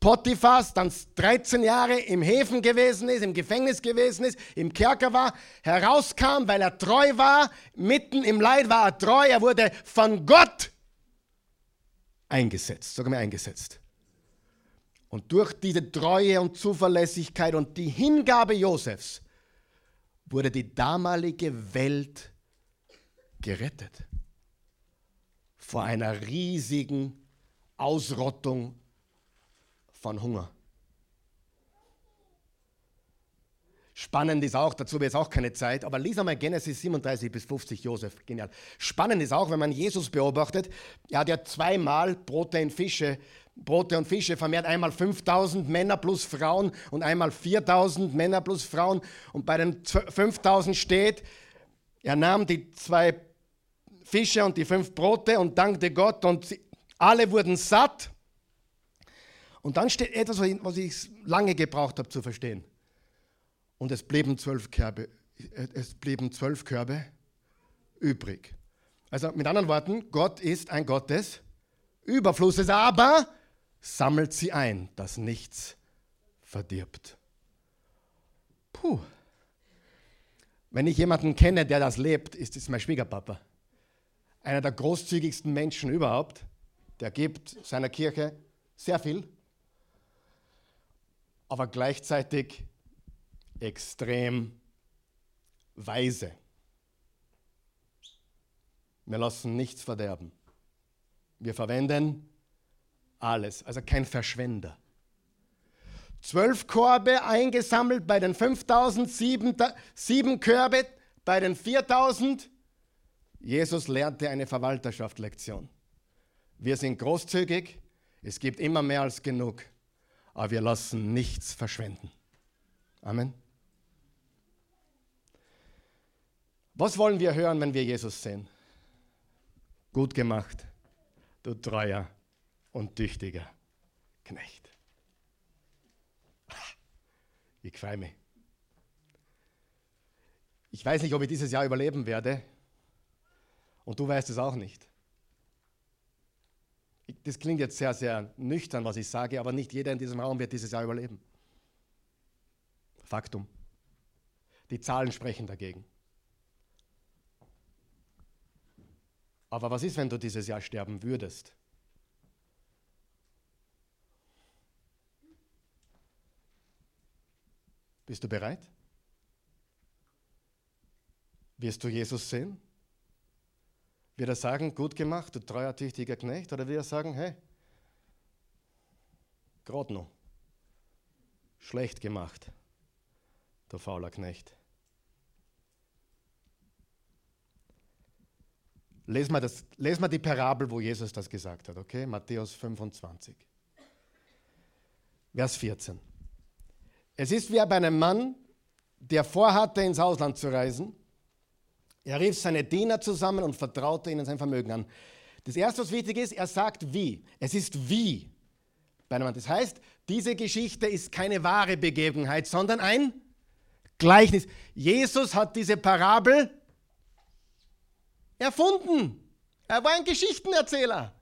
[SPEAKER 1] Potiphas dann 13 Jahre im Häfen gewesen ist, im Gefängnis gewesen ist, im Kerker war, herauskam, weil er treu war, mitten im Leid war er treu, er wurde von Gott eingesetzt, sogar mir eingesetzt. Und durch diese Treue und Zuverlässigkeit und die Hingabe Josefs wurde die damalige Welt gerettet vor einer riesigen Ausrottung von Hunger. Spannend ist auch, dazu wird es auch keine Zeit, aber lies einmal Genesis 37 bis 50, Josef, genial. Spannend ist auch, wenn man Jesus beobachtet, er hat ja zweimal Brote und Fische, Brote und Fische vermehrt, einmal 5000 Männer plus Frauen und einmal 4000 Männer plus Frauen. Und bei den 5000 steht, er nahm die zwei Fische und die fünf Brote und dankte Gott und alle wurden satt und dann steht etwas, was ich lange gebraucht habe zu verstehen. Und es blieben zwölf Körbe, es blieben zwölf Körbe übrig. Also mit anderen Worten, Gott ist ein Gott des Überflusses, aber sammelt sie ein, dass nichts verdirbt. Puh. Wenn ich jemanden kenne, der das lebt, ist es mein Schwiegerpapa. Einer der großzügigsten Menschen überhaupt. Der gibt seiner Kirche sehr viel aber gleichzeitig extrem weise. Wir lassen nichts verderben. Wir verwenden alles, also kein Verschwender. Zwölf Korbe eingesammelt bei den 5000, sieben, sieben Körbe bei den 4000. Jesus lernte eine Verwalterschaft-Lektion. Wir sind großzügig, es gibt immer mehr als genug, aber wir lassen nichts verschwenden. Amen. Was wollen wir hören, wenn wir Jesus sehen? Gut gemacht, du treuer und tüchtiger Knecht. Ich freue mich. Ich weiß nicht, ob ich dieses Jahr überleben werde. Und du weißt es auch nicht. Das klingt jetzt sehr, sehr nüchtern, was ich sage, aber nicht jeder in diesem Raum wird dieses Jahr überleben. Faktum. Die Zahlen sprechen dagegen. Aber was ist, wenn du dieses Jahr sterben würdest? Bist du bereit? Wirst du Jesus sehen? Wird er sagen, gut gemacht, du treuer, tüchtiger Knecht? Oder wird er sagen, hey, gerade noch, schlecht gemacht, du fauler Knecht? Lesen wir, das, lesen wir die Parabel, wo Jesus das gesagt hat, okay? Matthäus 25. Vers 14. Es ist wie bei einem Mann, der vorhatte, ins Ausland zu reisen. Er rief seine Diener zusammen und vertraute ihnen sein Vermögen an. Das Erste, was wichtig ist, er sagt wie. Es ist wie bei einem Mann. Das heißt, diese Geschichte ist keine wahre Begebenheit, sondern ein Gleichnis. Jesus hat diese Parabel erfunden. Er war ein Geschichtenerzähler.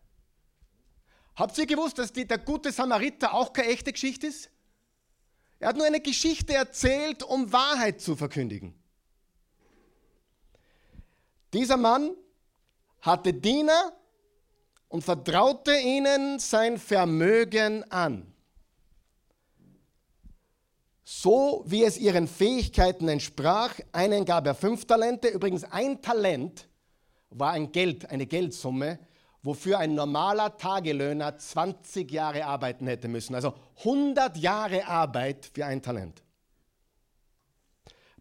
[SPEAKER 1] Habt ihr gewusst, dass die, der gute Samariter auch keine echte Geschichte ist? Er hat nur eine Geschichte erzählt, um Wahrheit zu verkündigen. Dieser Mann hatte Diener und vertraute ihnen sein Vermögen an. So wie es ihren Fähigkeiten entsprach. Einen gab er fünf Talente. Übrigens ein Talent war ein Geld, eine Geldsumme, wofür ein normaler Tagelöhner 20 Jahre arbeiten hätte müssen. Also 100 Jahre Arbeit für ein Talent.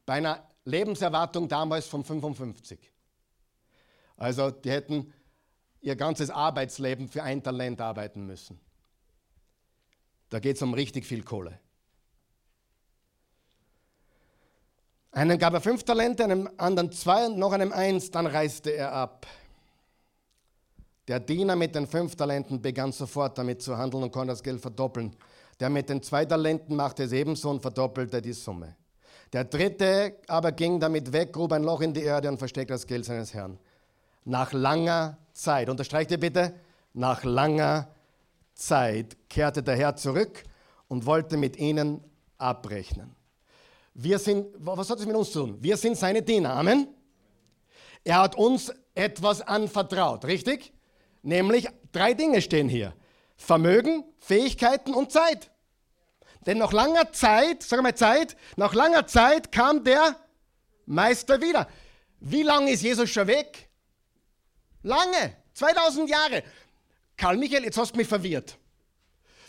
[SPEAKER 1] Bei einer Lebenserwartung damals von 55. Also die hätten ihr ganzes Arbeitsleben für ein Talent arbeiten müssen. Da geht es um richtig viel Kohle. Einen gab er fünf Talente, einem anderen zwei und noch einem eins, dann reiste er ab. Der Diener mit den fünf Talenten begann sofort damit zu handeln und konnte das Geld verdoppeln. Der mit den zwei Talenten machte es ebenso und verdoppelte die Summe. Der dritte aber ging damit weg, grub ein Loch in die Erde und versteckte das Geld seines Herrn. Nach langer Zeit, unterstreicht ihr bitte, nach langer Zeit kehrte der Herr zurück und wollte mit ihnen abrechnen. Wir sind, was hat es mit uns zu tun? Wir sind seine Diener. Amen. Er hat uns etwas anvertraut, richtig? Nämlich drei Dinge stehen hier. Vermögen, Fähigkeiten und Zeit. Denn nach langer Zeit, sag mal Zeit, nach langer Zeit kam der Meister wieder. Wie lange ist Jesus schon weg? Lange, 2000 Jahre. Karl Michael, jetzt hast du mich verwirrt.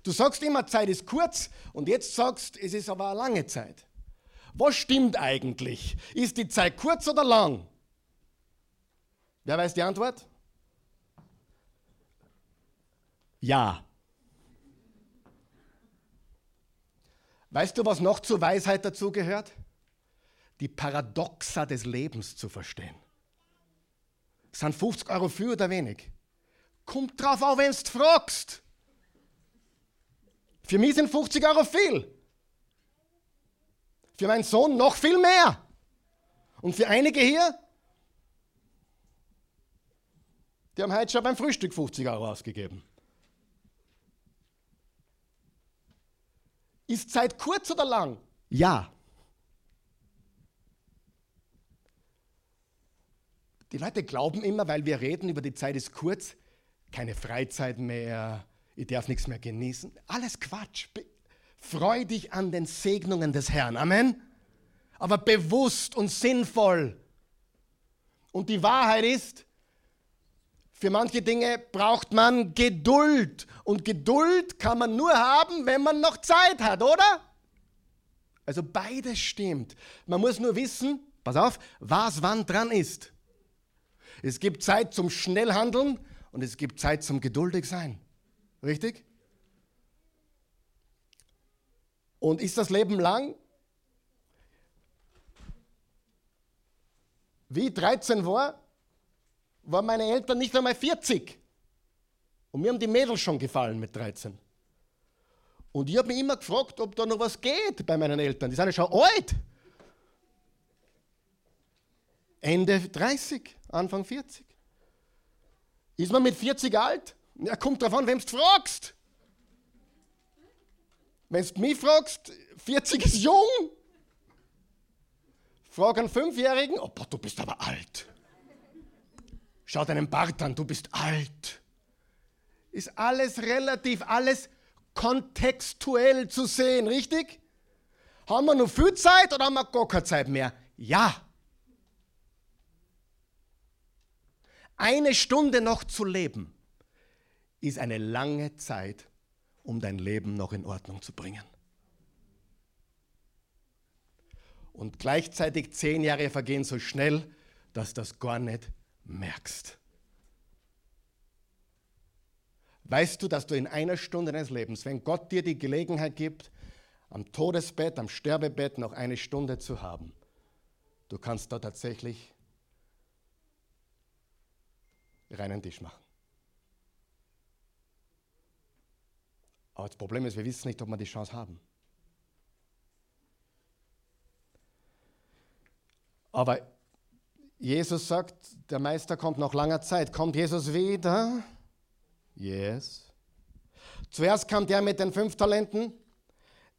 [SPEAKER 1] Du sagst immer, Zeit ist kurz und jetzt sagst, es ist aber eine lange Zeit. Was stimmt eigentlich? Ist die Zeit kurz oder lang? Wer weiß die Antwort? Ja. Weißt du, was noch zur Weisheit dazugehört? Die Paradoxa des Lebens zu verstehen. sind 50 Euro viel oder wenig? Kommt drauf auf, wenn du fragst. Für mich sind 50 Euro viel. Für meinen Sohn noch viel mehr. Und für einige hier, die haben heute schon beim Frühstück 50 Euro ausgegeben. Ist Zeit kurz oder lang? Ja. Die Leute glauben immer, weil wir reden über die Zeit ist kurz, keine Freizeit mehr, ich darf nichts mehr genießen. Alles Quatsch. Freu dich an den Segnungen des Herrn. Amen. Aber bewusst und sinnvoll. Und die Wahrheit ist, Für manche Dinge braucht man Geduld. Und Geduld kann man nur haben, wenn man noch Zeit hat, oder? Also beides stimmt. Man muss nur wissen, pass auf, was wann dran ist. Es gibt Zeit zum Schnellhandeln und es gibt Zeit zum geduldig sein. Richtig? Und ist das Leben lang? Wie 13 war, waren meine Eltern nicht einmal 40. Und mir haben die Mädels schon gefallen mit 13. Und ich habe mich immer gefragt, ob da noch was geht bei meinen Eltern. Die sind ja schon alt. Ende 30, Anfang 40. Ist man mit 40 alt? Ja, kommt drauf an, wem du fragst. Wenn du mich fragst, 40 ist jung. Frag einen Fünfjährigen, oh, boah, du bist aber alt. Schau deinen Bart an, du bist alt. Ist alles relativ, alles kontextuell zu sehen, richtig? Haben wir noch viel Zeit oder haben wir gar keine Zeit mehr? Ja. Eine Stunde noch zu leben ist eine lange Zeit, um dein Leben noch in Ordnung zu bringen. Und gleichzeitig zehn Jahre vergehen so schnell, dass du das gar nicht merkst. Weißt du, dass du in einer Stunde deines Lebens, wenn Gott dir die Gelegenheit gibt, am Todesbett, am Sterbebett noch eine Stunde zu haben, du kannst da tatsächlich reinen Tisch machen. Aber das Problem ist, wir wissen nicht, ob wir die Chance haben. Aber Jesus sagt, der Meister kommt nach langer Zeit. Kommt Jesus wieder? Yes. Zuerst kam der mit den fünf Talenten.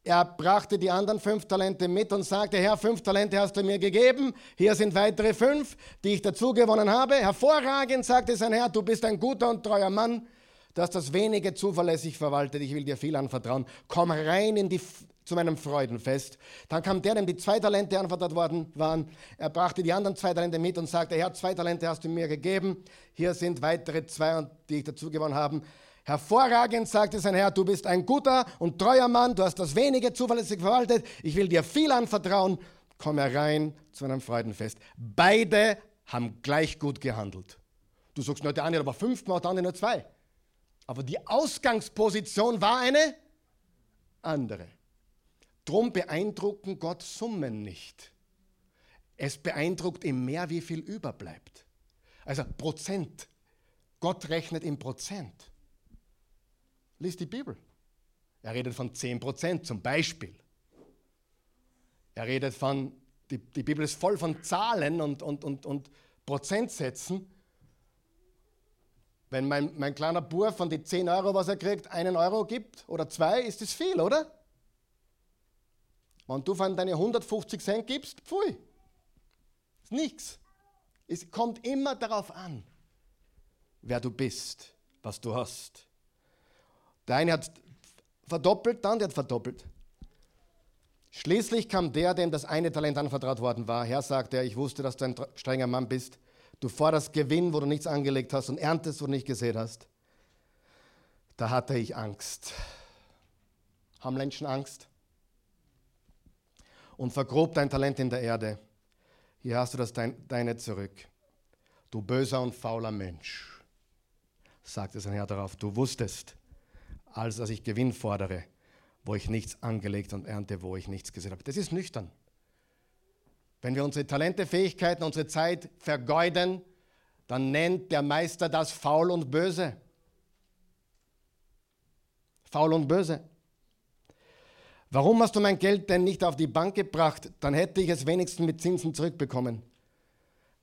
[SPEAKER 1] Er brachte die anderen fünf Talente mit und sagte, Herr, fünf Talente hast du mir gegeben. Hier sind weitere fünf, die ich dazu gewonnen habe. Hervorragend, sagte sein Herr, du bist ein guter und treuer Mann. Du hast das wenige zuverlässig verwaltet. Ich will dir viel anvertrauen. Komm rein in die zu meinem Freudenfest. Dann kam der, dem die zwei Talente anvertraut worden waren. Er brachte die anderen zwei Talente mit und sagte, Herr, zwei Talente hast du mir gegeben. Hier sind weitere zwei, die ich dazu gewonnen habe. Hervorragend, sagte sein Herr, du bist ein guter und treuer Mann, du hast das wenige zuverlässig verwaltet, ich will dir viel anvertrauen, komm herein zu einem Freudenfest. Beide haben gleich gut gehandelt. Du sagst, nur der eine hat aber fünf gemacht, der andere nur zwei. Aber die Ausgangsposition war eine andere. Drum beeindrucken Gott Summen nicht. Es beeindruckt ihm mehr, wie viel überbleibt. Also Prozent. Gott rechnet in Prozent. Lies die Bibel. Er redet von 10 Prozent zum Beispiel. Er redet von, die, die Bibel ist voll von Zahlen und, und, und, und Prozentsätzen. Wenn mein, mein kleiner Bub von den 10 Euro, was er kriegt, einen Euro gibt oder zwei, ist das viel, oder? Wenn du von deine 150 Cent gibst, pfui, ist nichts. Es kommt immer darauf an, wer du bist, was du hast. Der eine hat verdoppelt, der andere hat verdoppelt. Schließlich kam der, dem das eine Talent anvertraut worden war. Herr, sagte er, ich wusste, dass du ein strenger Mann bist. Du forderst Gewinn, wo du nichts angelegt hast und erntest, wo du nicht gesät hast. Da hatte ich Angst. Haben Menschen Angst? und vergrob dein Talent in der Erde. Hier hast du das deine zurück. Du böser und fauler Mensch, sagte sein Herr darauf. Du wusstest, als dass ich Gewinn fordere, wo ich nichts angelegt und ernte, wo ich nichts gesehen habe. Das ist nüchtern. Wenn wir unsere Talente, Fähigkeiten, unsere Zeit vergeuden, dann nennt der Meister das faul und böse. Faul und böse. Warum hast du mein Geld denn nicht auf die Bank gebracht? Dann hätte ich es wenigstens mit Zinsen zurückbekommen.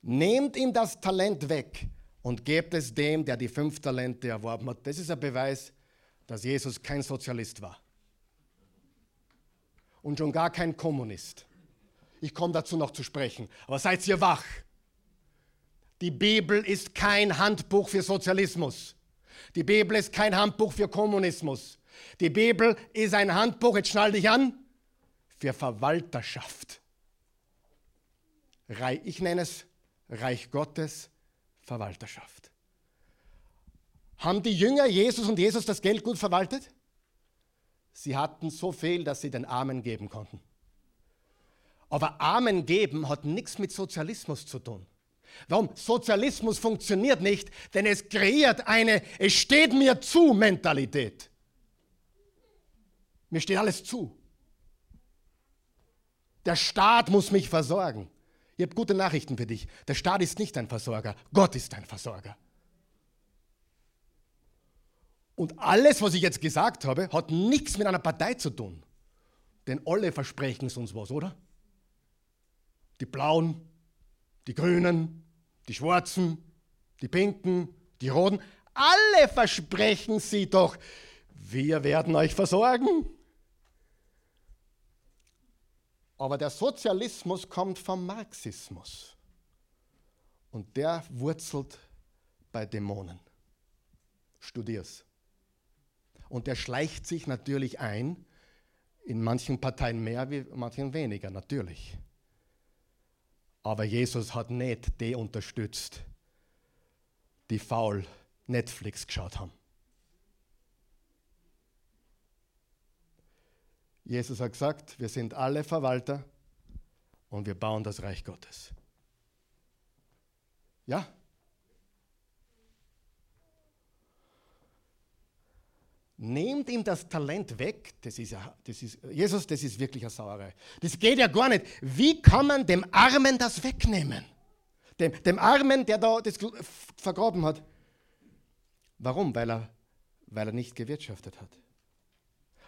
[SPEAKER 1] Nehmt ihm das Talent weg und gebt es dem, der die fünf Talente erworben hat. Das ist ein Beweis, dass Jesus kein Sozialist war. Und schon gar kein Kommunist. Ich komme dazu noch zu sprechen. Aber seid ihr wach. Die Bibel ist kein Handbuch für Sozialismus. Die Bibel ist kein Handbuch für Kommunismus. Die Bibel ist ein Handbuch, jetzt schnall dich an, für Verwalterschaft. Ich nenne es Reich Gottes Verwalterschaft. Haben die Jünger Jesus und Jesus das Geld gut verwaltet? Sie hatten so viel, dass sie den Armen geben konnten. Aber Armen geben hat nichts mit Sozialismus zu tun. Warum? Sozialismus funktioniert nicht, denn es kreiert eine Es steht mir zu Mentalität. Mir steht alles zu. Der Staat muss mich versorgen. Ich habe gute Nachrichten für dich. Der Staat ist nicht dein Versorger, Gott ist dein Versorger. Und alles, was ich jetzt gesagt habe, hat nichts mit einer Partei zu tun. Denn alle versprechen es uns was, oder? Die Blauen, die Grünen, die Schwarzen, die Pinken, die Roten, alle versprechen sie doch, wir werden euch versorgen. Aber der Sozialismus kommt vom Marxismus. Und der wurzelt bei Dämonen. Studier's. Und der schleicht sich natürlich ein, in manchen Parteien mehr, wie manchen weniger, natürlich. Aber Jesus hat nicht die unterstützt, die faul Netflix geschaut haben. Jesus hat gesagt, wir sind alle Verwalter und wir bauen das Reich Gottes. Ja? Nehmt ihm das Talent weg, das ist, das ist, Jesus, das ist wirklich eine Sauerei. Das geht ja gar nicht. Wie kann man dem Armen das wegnehmen? Dem, dem Armen, der da das vergraben hat. Warum? Weil er, weil er nicht gewirtschaftet hat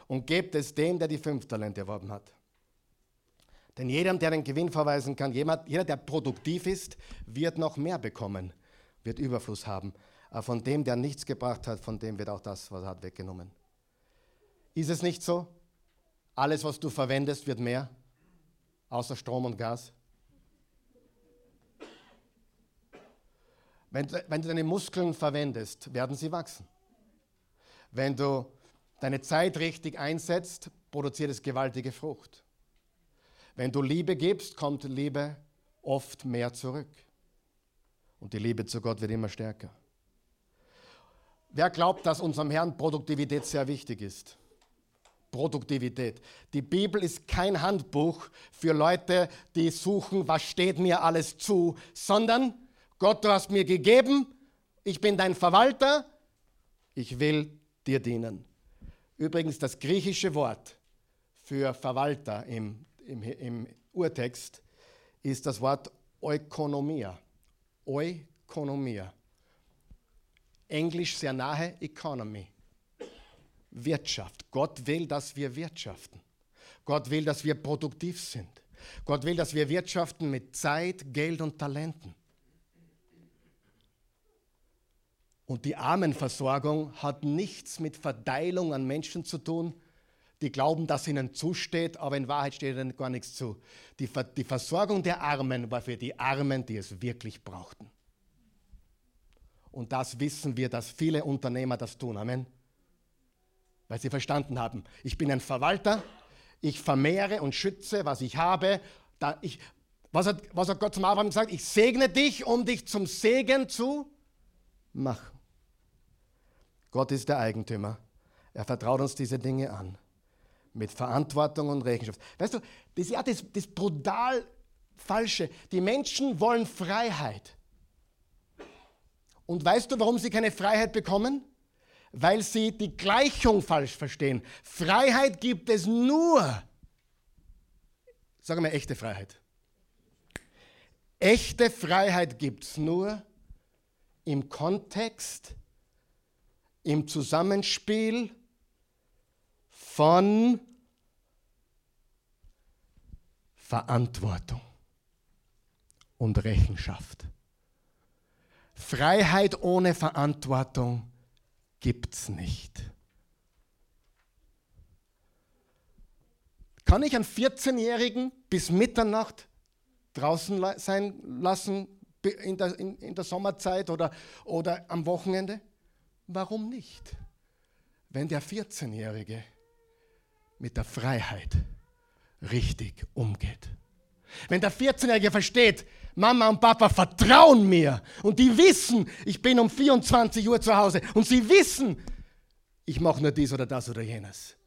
[SPEAKER 1] und gebt es dem, der die fünf Talente erworben hat. Denn jedem, der den Gewinn verweisen kann, jeder, der produktiv ist, wird noch mehr bekommen, wird Überfluss haben. Aber von dem, der nichts gebracht hat, von dem wird auch das, was er hat, weggenommen. Ist es nicht so? Alles, was du verwendest, wird mehr, außer Strom und Gas. Wenn, wenn du deine Muskeln verwendest, werden sie wachsen. Wenn du deine Zeit richtig einsetzt, produziert es gewaltige Frucht. Wenn du Liebe gibst, kommt Liebe oft mehr zurück. Und die Liebe zu Gott wird immer stärker. Wer glaubt, dass unserem Herrn Produktivität sehr wichtig ist? Produktivität. Die Bibel ist kein Handbuch für Leute, die suchen, was steht mir alles zu, sondern Gott, du hast mir gegeben, ich bin dein Verwalter, ich will dir dienen. Übrigens, das griechische Wort für Verwalter im, im, im Urtext ist das Wort Ökonomia. Ökonomia. Englisch sehr nahe, Economy. Wirtschaft. Gott will, dass wir wirtschaften. Gott will, dass wir produktiv sind. Gott will, dass wir wirtschaften mit Zeit, Geld und Talenten. Und die Armenversorgung hat nichts mit Verteilung an Menschen zu tun, die glauben, dass ihnen zusteht, aber in Wahrheit steht ihnen gar nichts zu. Die, Ver die Versorgung der Armen war für die Armen, die es wirklich brauchten. Und das wissen wir, dass viele Unternehmer das tun. Amen. Weil sie verstanden haben, ich bin ein Verwalter, ich vermehre und schütze, was ich habe. Ich, was, hat, was hat Gott zum Abraham gesagt? Ich segne dich, um dich zum Segen zu machen. Gott ist der Eigentümer. Er vertraut uns diese Dinge an. Mit Verantwortung und Rechenschaft. Weißt du, das ist ja das, das brutal Falsche. Die Menschen wollen Freiheit. Und weißt du, warum sie keine Freiheit bekommen? Weil sie die Gleichung falsch verstehen. Freiheit gibt es nur. Sagen wir echte Freiheit. Echte Freiheit gibt es nur im Kontext im Zusammenspiel von Verantwortung und Rechenschaft. Freiheit ohne Verantwortung gibt es nicht. Kann ich einen 14-Jährigen bis Mitternacht draußen sein lassen in der, in, in der Sommerzeit oder, oder am Wochenende? Warum nicht? Wenn der 14-Jährige mit der Freiheit richtig umgeht. Wenn der 14-Jährige versteht, Mama und Papa vertrauen mir und die wissen, ich bin um 24 Uhr zu Hause und sie wissen, ich mache nur dies oder das oder jenes.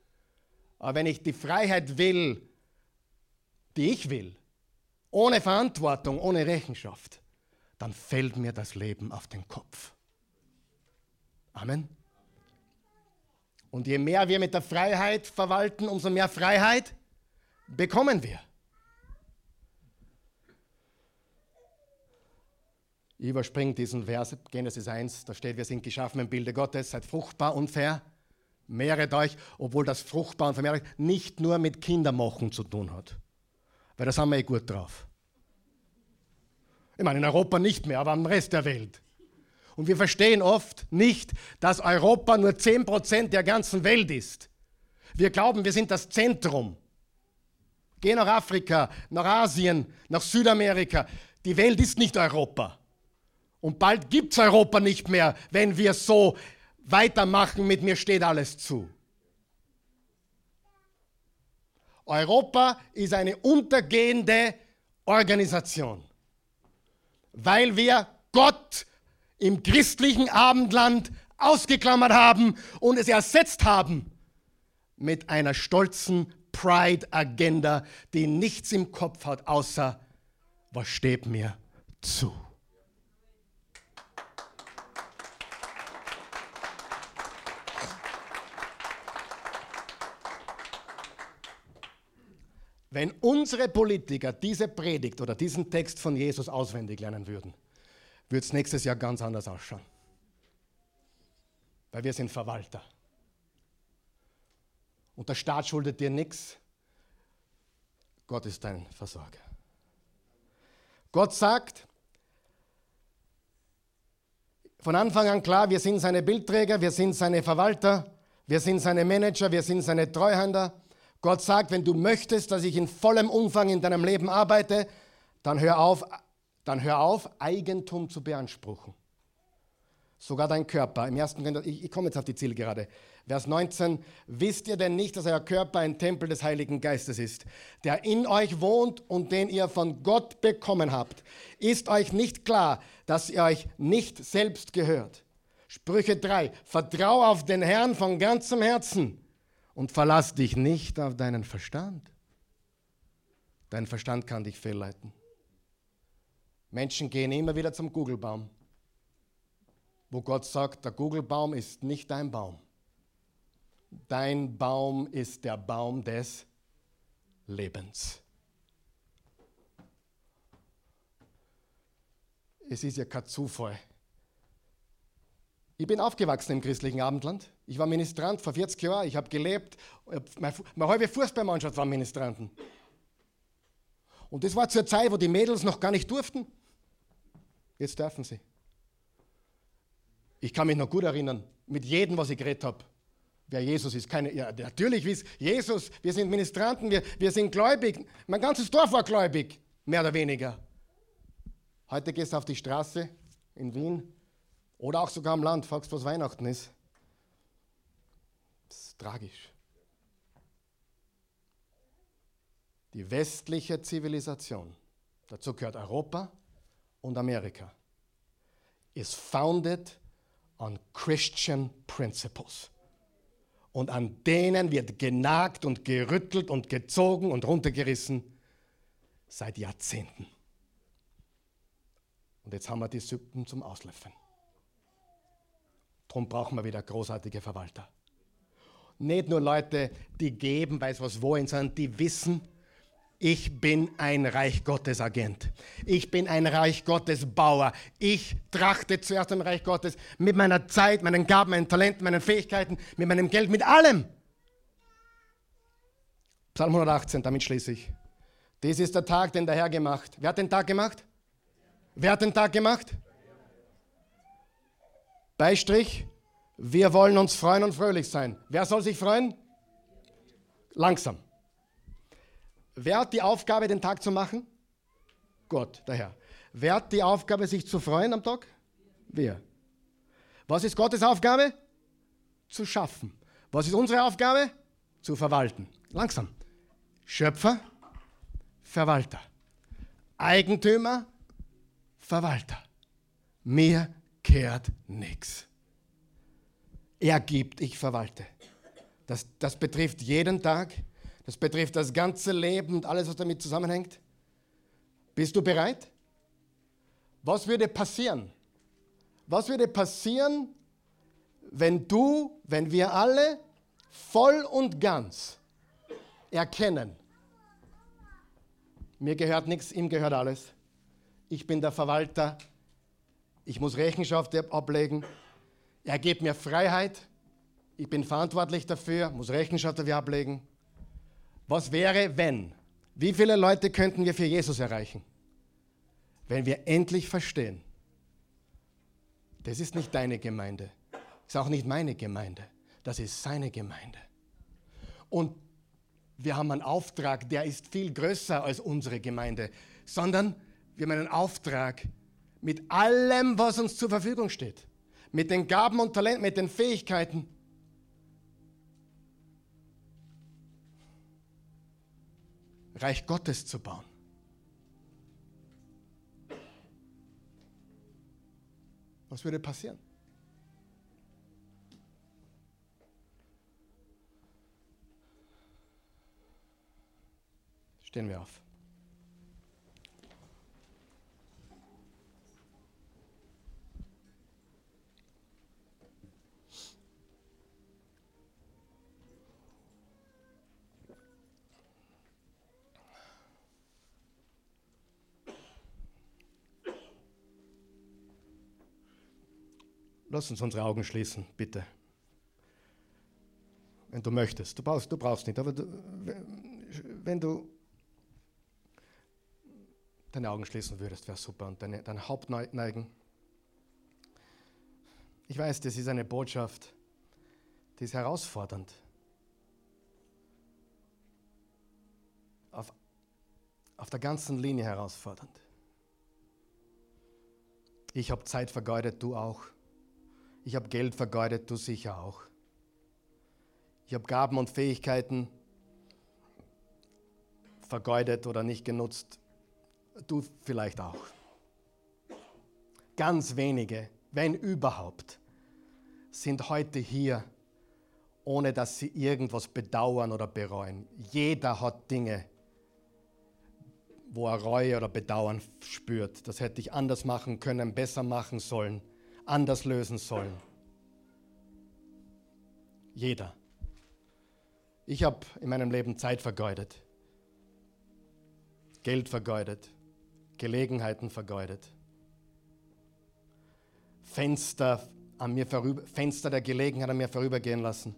[SPEAKER 1] Aber wenn ich die Freiheit will, die ich will, ohne Verantwortung, ohne Rechenschaft, dann fällt mir das Leben auf den Kopf. Amen. Und je mehr wir mit der Freiheit verwalten, umso mehr Freiheit bekommen wir. Ich überspringe diesen Vers, Genesis 1, da steht, wir sind geschaffen im Bilde Gottes, seid fruchtbar und vermehret euch, obwohl das fruchtbar und vermehret nicht nur mit Kindermachen zu tun hat. Weil das haben wir eh gut drauf. Ich meine, in Europa nicht mehr, aber im Rest der Welt. Und wir verstehen oft nicht, dass Europa nur 10% der ganzen Welt ist. Wir glauben, wir sind das Zentrum. Geh nach Afrika, nach Asien, nach Südamerika. Die Welt ist nicht Europa. Und bald gibt es Europa nicht mehr, wenn wir so weitermachen mit mir steht alles zu. Europa ist eine untergehende Organisation, weil wir Gott im christlichen Abendland ausgeklammert haben und es ersetzt haben mit einer stolzen Pride-Agenda, die nichts im Kopf hat, außer was steht mir zu. Wenn unsere Politiker diese Predigt oder diesen Text von Jesus auswendig lernen würden, würde es nächstes Jahr ganz anders ausschauen. Weil wir sind Verwalter. Und der Staat schuldet dir nichts. Gott ist dein Versorger. Gott sagt von Anfang an klar, wir sind seine Bildträger, wir sind seine Verwalter, wir sind seine Manager, wir sind seine Treuhänder. Gott sagt, wenn du möchtest, dass ich in vollem Umfang in deinem Leben arbeite, dann hör auf, dann hör auf Eigentum zu beanspruchen. Sogar dein Körper. Im ersten ich, ich komme jetzt auf die Ziele gerade. Vers 19, wisst ihr denn nicht, dass euer Körper ein Tempel des Heiligen Geistes ist, der in euch wohnt und den ihr von Gott bekommen habt? Ist euch nicht klar, dass ihr euch nicht selbst gehört? Sprüche 3, vertrau auf den Herrn von ganzem Herzen und verlass dich nicht auf deinen Verstand. Dein Verstand kann dich fehlleiten. Menschen gehen immer wieder zum Google-Baum, wo Gott sagt, der Google-Baum ist nicht dein Baum. Dein Baum ist der Baum des Lebens. Es ist ja kein Zufall. Ich bin aufgewachsen im christlichen Abendland. Ich war Ministrant vor 40 Jahren. Ich habe gelebt. Meine, halbe Fußballmannschaft waren Ministranten. Und das war zur Zeit, wo die Mädels noch gar nicht durften. Jetzt dürfen sie. Ich kann mich noch gut erinnern, mit jedem, was ich geredet habe, wer Jesus ist. Keine, ja, natürlich ist Jesus, wir sind Ministranten, wir, wir sind gläubig. Mein ganzes Dorf war gläubig, mehr oder weniger. Heute gehst du auf die Straße in Wien oder auch sogar am Land, fragst, was Weihnachten ist. Tragisch. Die westliche Zivilisation, dazu gehört Europa und Amerika, ist founded on Christian principles. Und an denen wird genagt und gerüttelt und gezogen und runtergerissen seit Jahrzehnten. Und jetzt haben wir die Süppen zum Auslöffeln. Darum brauchen wir wieder großartige Verwalter. Nicht nur Leute, die geben, weiß was wollen, sondern die wissen, ich bin ein Reich Gottes Agent. Ich bin ein Reich Gottes Bauer. Ich trachte zuerst im Reich Gottes mit meiner Zeit, meinen Gaben, meinen Talenten, meinen Fähigkeiten, mit meinem Geld, mit allem. Psalm 118, damit schließe ich. Dies ist der Tag, den der Herr gemacht. Wer hat den Tag gemacht? Wer hat den Tag gemacht? Beistrich, wir wollen uns freuen und fröhlich sein. Wer soll sich freuen? Langsam. Wer hat die Aufgabe, den Tag zu machen? Gott, der Herr. Wer hat die Aufgabe, sich zu freuen am Tag? Wir. Was ist Gottes Aufgabe? Zu schaffen. Was ist unsere Aufgabe? Zu verwalten. Langsam. Schöpfer, Verwalter. Eigentümer, Verwalter. Mir kehrt nichts. Er gibt, ich verwalte. Das, das betrifft jeden Tag, das betrifft das ganze Leben und alles, was damit zusammenhängt. Bist du bereit? Was würde passieren? Was würde passieren, wenn du, wenn wir alle voll und ganz erkennen, mir gehört nichts, ihm gehört alles. Ich bin der Verwalter. Ich muss Rechenschaft ablegen. Er gibt mir Freiheit. Ich bin verantwortlich dafür, muss Rechenschaft dafür ablegen. Was wäre, wenn? Wie viele Leute könnten wir für Jesus erreichen? Wenn wir endlich verstehen, das ist nicht deine Gemeinde, ist auch nicht meine Gemeinde, das ist seine Gemeinde. Und wir haben einen Auftrag, der ist viel größer als unsere Gemeinde, sondern wir haben einen Auftrag mit allem, was uns zur Verfügung steht. Mit den Gaben und Talenten, mit den Fähigkeiten. Reich Gottes zu bauen. Was würde passieren? Stehen wir auf. Lass uns unsere Augen schließen, bitte. Wenn du möchtest. Du brauchst, du brauchst nicht, aber du, wenn du deine Augen schließen würdest, wäre super. Und deine, dein Haupt neigen. Ich weiß, das ist eine Botschaft, die ist herausfordernd. Auf, auf der ganzen Linie herausfordernd. Ich habe Zeit vergeudet, du auch. Ich habe Geld vergeudet, du sicher auch. Ich habe Gaben und Fähigkeiten vergeudet oder nicht genutzt, du vielleicht auch. Ganz wenige, wenn überhaupt, sind heute hier, ohne dass sie irgendwas bedauern oder bereuen. Jeder hat Dinge, wo er Reue oder Bedauern spürt. Das hätte ich anders machen können, besser machen sollen, anders lösen sollen. Jeder. Ich habe in meinem Leben Zeit vergeudet, Geld vergeudet, Gelegenheiten vergeudet. Fenster, an mir vorüber, Fenster der Gelegenheit an mir vorübergehen lassen.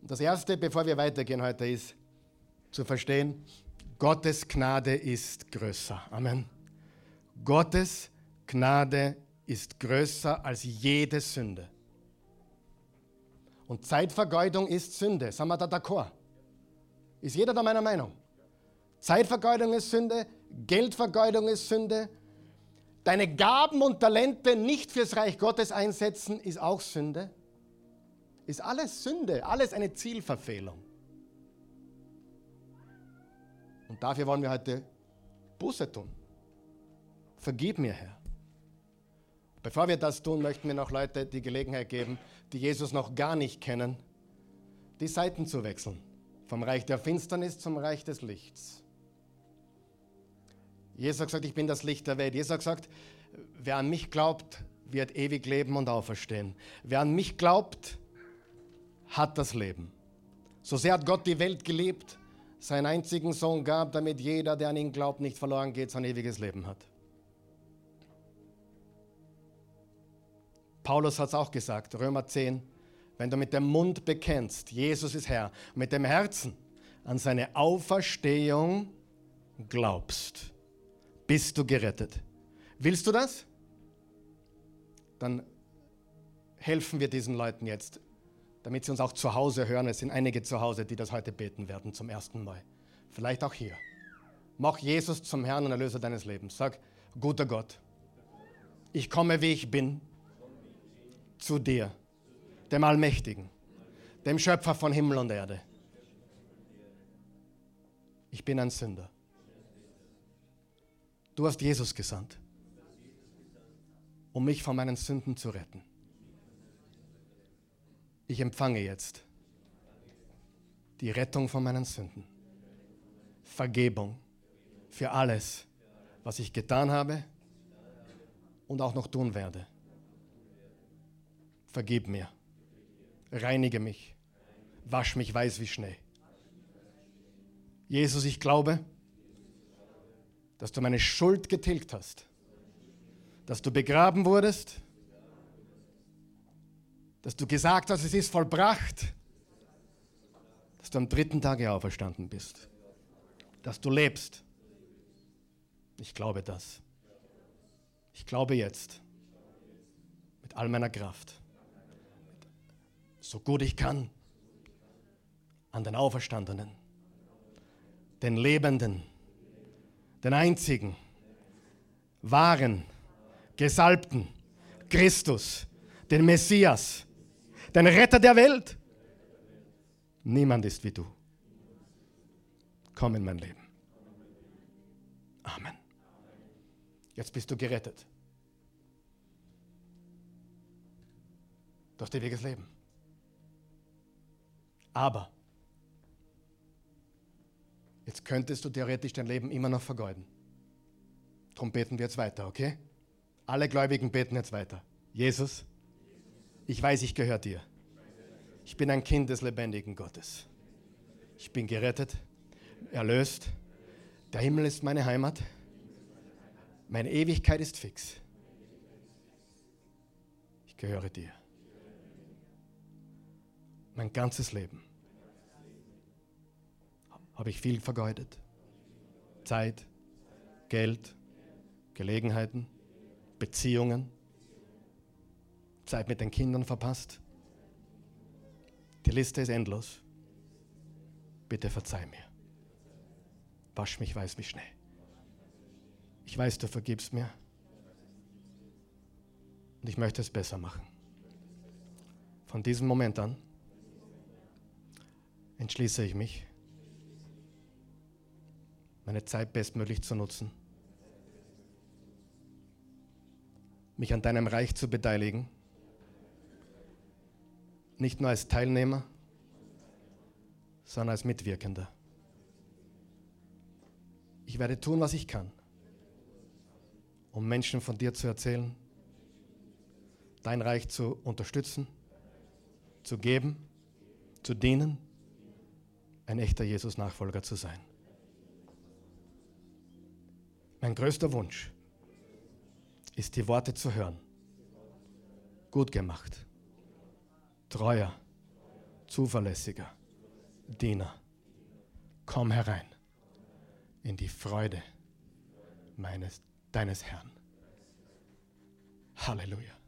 [SPEAKER 1] Das Erste, bevor wir weitergehen heute, ist zu verstehen, Gottes Gnade ist größer. Amen. Gottes Gnade ist größer als jede Sünde. Und Zeitvergeudung ist Sünde. Sagen wir da d'accord? Ist jeder da meiner Meinung? Zeitvergeudung ist Sünde, Geldvergeudung ist Sünde. Deine Gaben und Talente nicht fürs Reich Gottes einsetzen, ist auch Sünde. Ist alles Sünde, alles eine Zielverfehlung. Und dafür wollen wir heute Buße tun. Vergib mir, Herr. Bevor wir das tun, möchten wir noch Leute die Gelegenheit geben, die Jesus noch gar nicht kennen, die Seiten zu wechseln. Vom Reich der Finsternis zum Reich des Lichts. Jesus hat gesagt, ich bin das Licht der Welt. Jesus hat gesagt, wer an mich glaubt, wird ewig leben und auferstehen. Wer an mich glaubt, hat das Leben. So sehr hat Gott die Welt geliebt, seinen einzigen Sohn gab, damit jeder, der an ihn glaubt, nicht verloren geht, sein ewiges Leben hat. Paulus hat es auch gesagt, Römer 10, wenn du mit dem Mund bekennst, Jesus ist Herr, mit dem Herzen an seine Auferstehung glaubst, bist du gerettet. Willst du das? Dann helfen wir diesen Leuten jetzt, damit sie uns auch zu Hause hören. Es sind einige zu Hause, die das heute beten werden zum ersten Mal. Vielleicht auch hier. Mach Jesus zum Herrn und Erlöser deines Lebens. Sag, guter Gott, ich komme, wie ich bin, zu dir, dem Allmächtigen, dem Schöpfer von Himmel und Erde. Ich bin ein Sünder Du hast Jesus gesandt, um mich von meinen Sünden zu retten. Ich empfange jetzt die Rettung von meinen Sünden, Vergebung für alles, was ich getan habe und auch noch tun werde. Vergib mir, reinige mich, wasch mich weiß wie Schnee. Jesus, ich glaube, dass du meine Schuld getilgt hast, dass du begraben wurdest, dass du gesagt hast, es ist vollbracht, dass du am dritten Tage auferstanden bist, dass du lebst. Ich glaube das. Ich glaube jetzt mit all meiner Kraft, so gut ich kann, an den Auferstandenen, den Lebenden, den einzigen, wahren, gesalbten Christus, den Messias, den Retter der Welt. Niemand ist wie du. Komm in mein Leben. Amen. Jetzt bist du gerettet. Durch ewiges Leben. Aber Jetzt könntest du theoretisch dein Leben immer noch vergeuden. Darum beten wir jetzt weiter, okay? Alle Gläubigen beten jetzt weiter. Jesus, ich weiß, ich gehöre dir. Ich bin ein Kind des lebendigen Gottes. Ich bin gerettet, erlöst. Der Himmel ist meine Heimat. Meine Ewigkeit ist fix. Ich gehöre dir. Mein ganzes Leben habe ich viel vergeudet. Zeit, Geld, Gelegenheiten, Beziehungen, Zeit mit den Kindern verpasst. Die Liste ist endlos. Bitte verzeih mir. Wasch mich weiß wie Schnee. Ich weiß, du vergibst mir. Und ich möchte es besser machen. Von diesem Moment an entschließe ich mich, meine Zeit bestmöglich zu nutzen, mich an deinem Reich zu beteiligen, nicht nur als Teilnehmer, sondern als Mitwirkender. Ich werde tun, was ich kann, um Menschen von dir zu erzählen, dein Reich zu unterstützen, zu geben, zu dienen, ein echter Jesus-Nachfolger zu sein. Mein größter Wunsch ist, die Worte zu hören. Gut gemacht. Treuer, zuverlässiger Diener. Komm herein in die Freude meines, deines Herrn. Halleluja.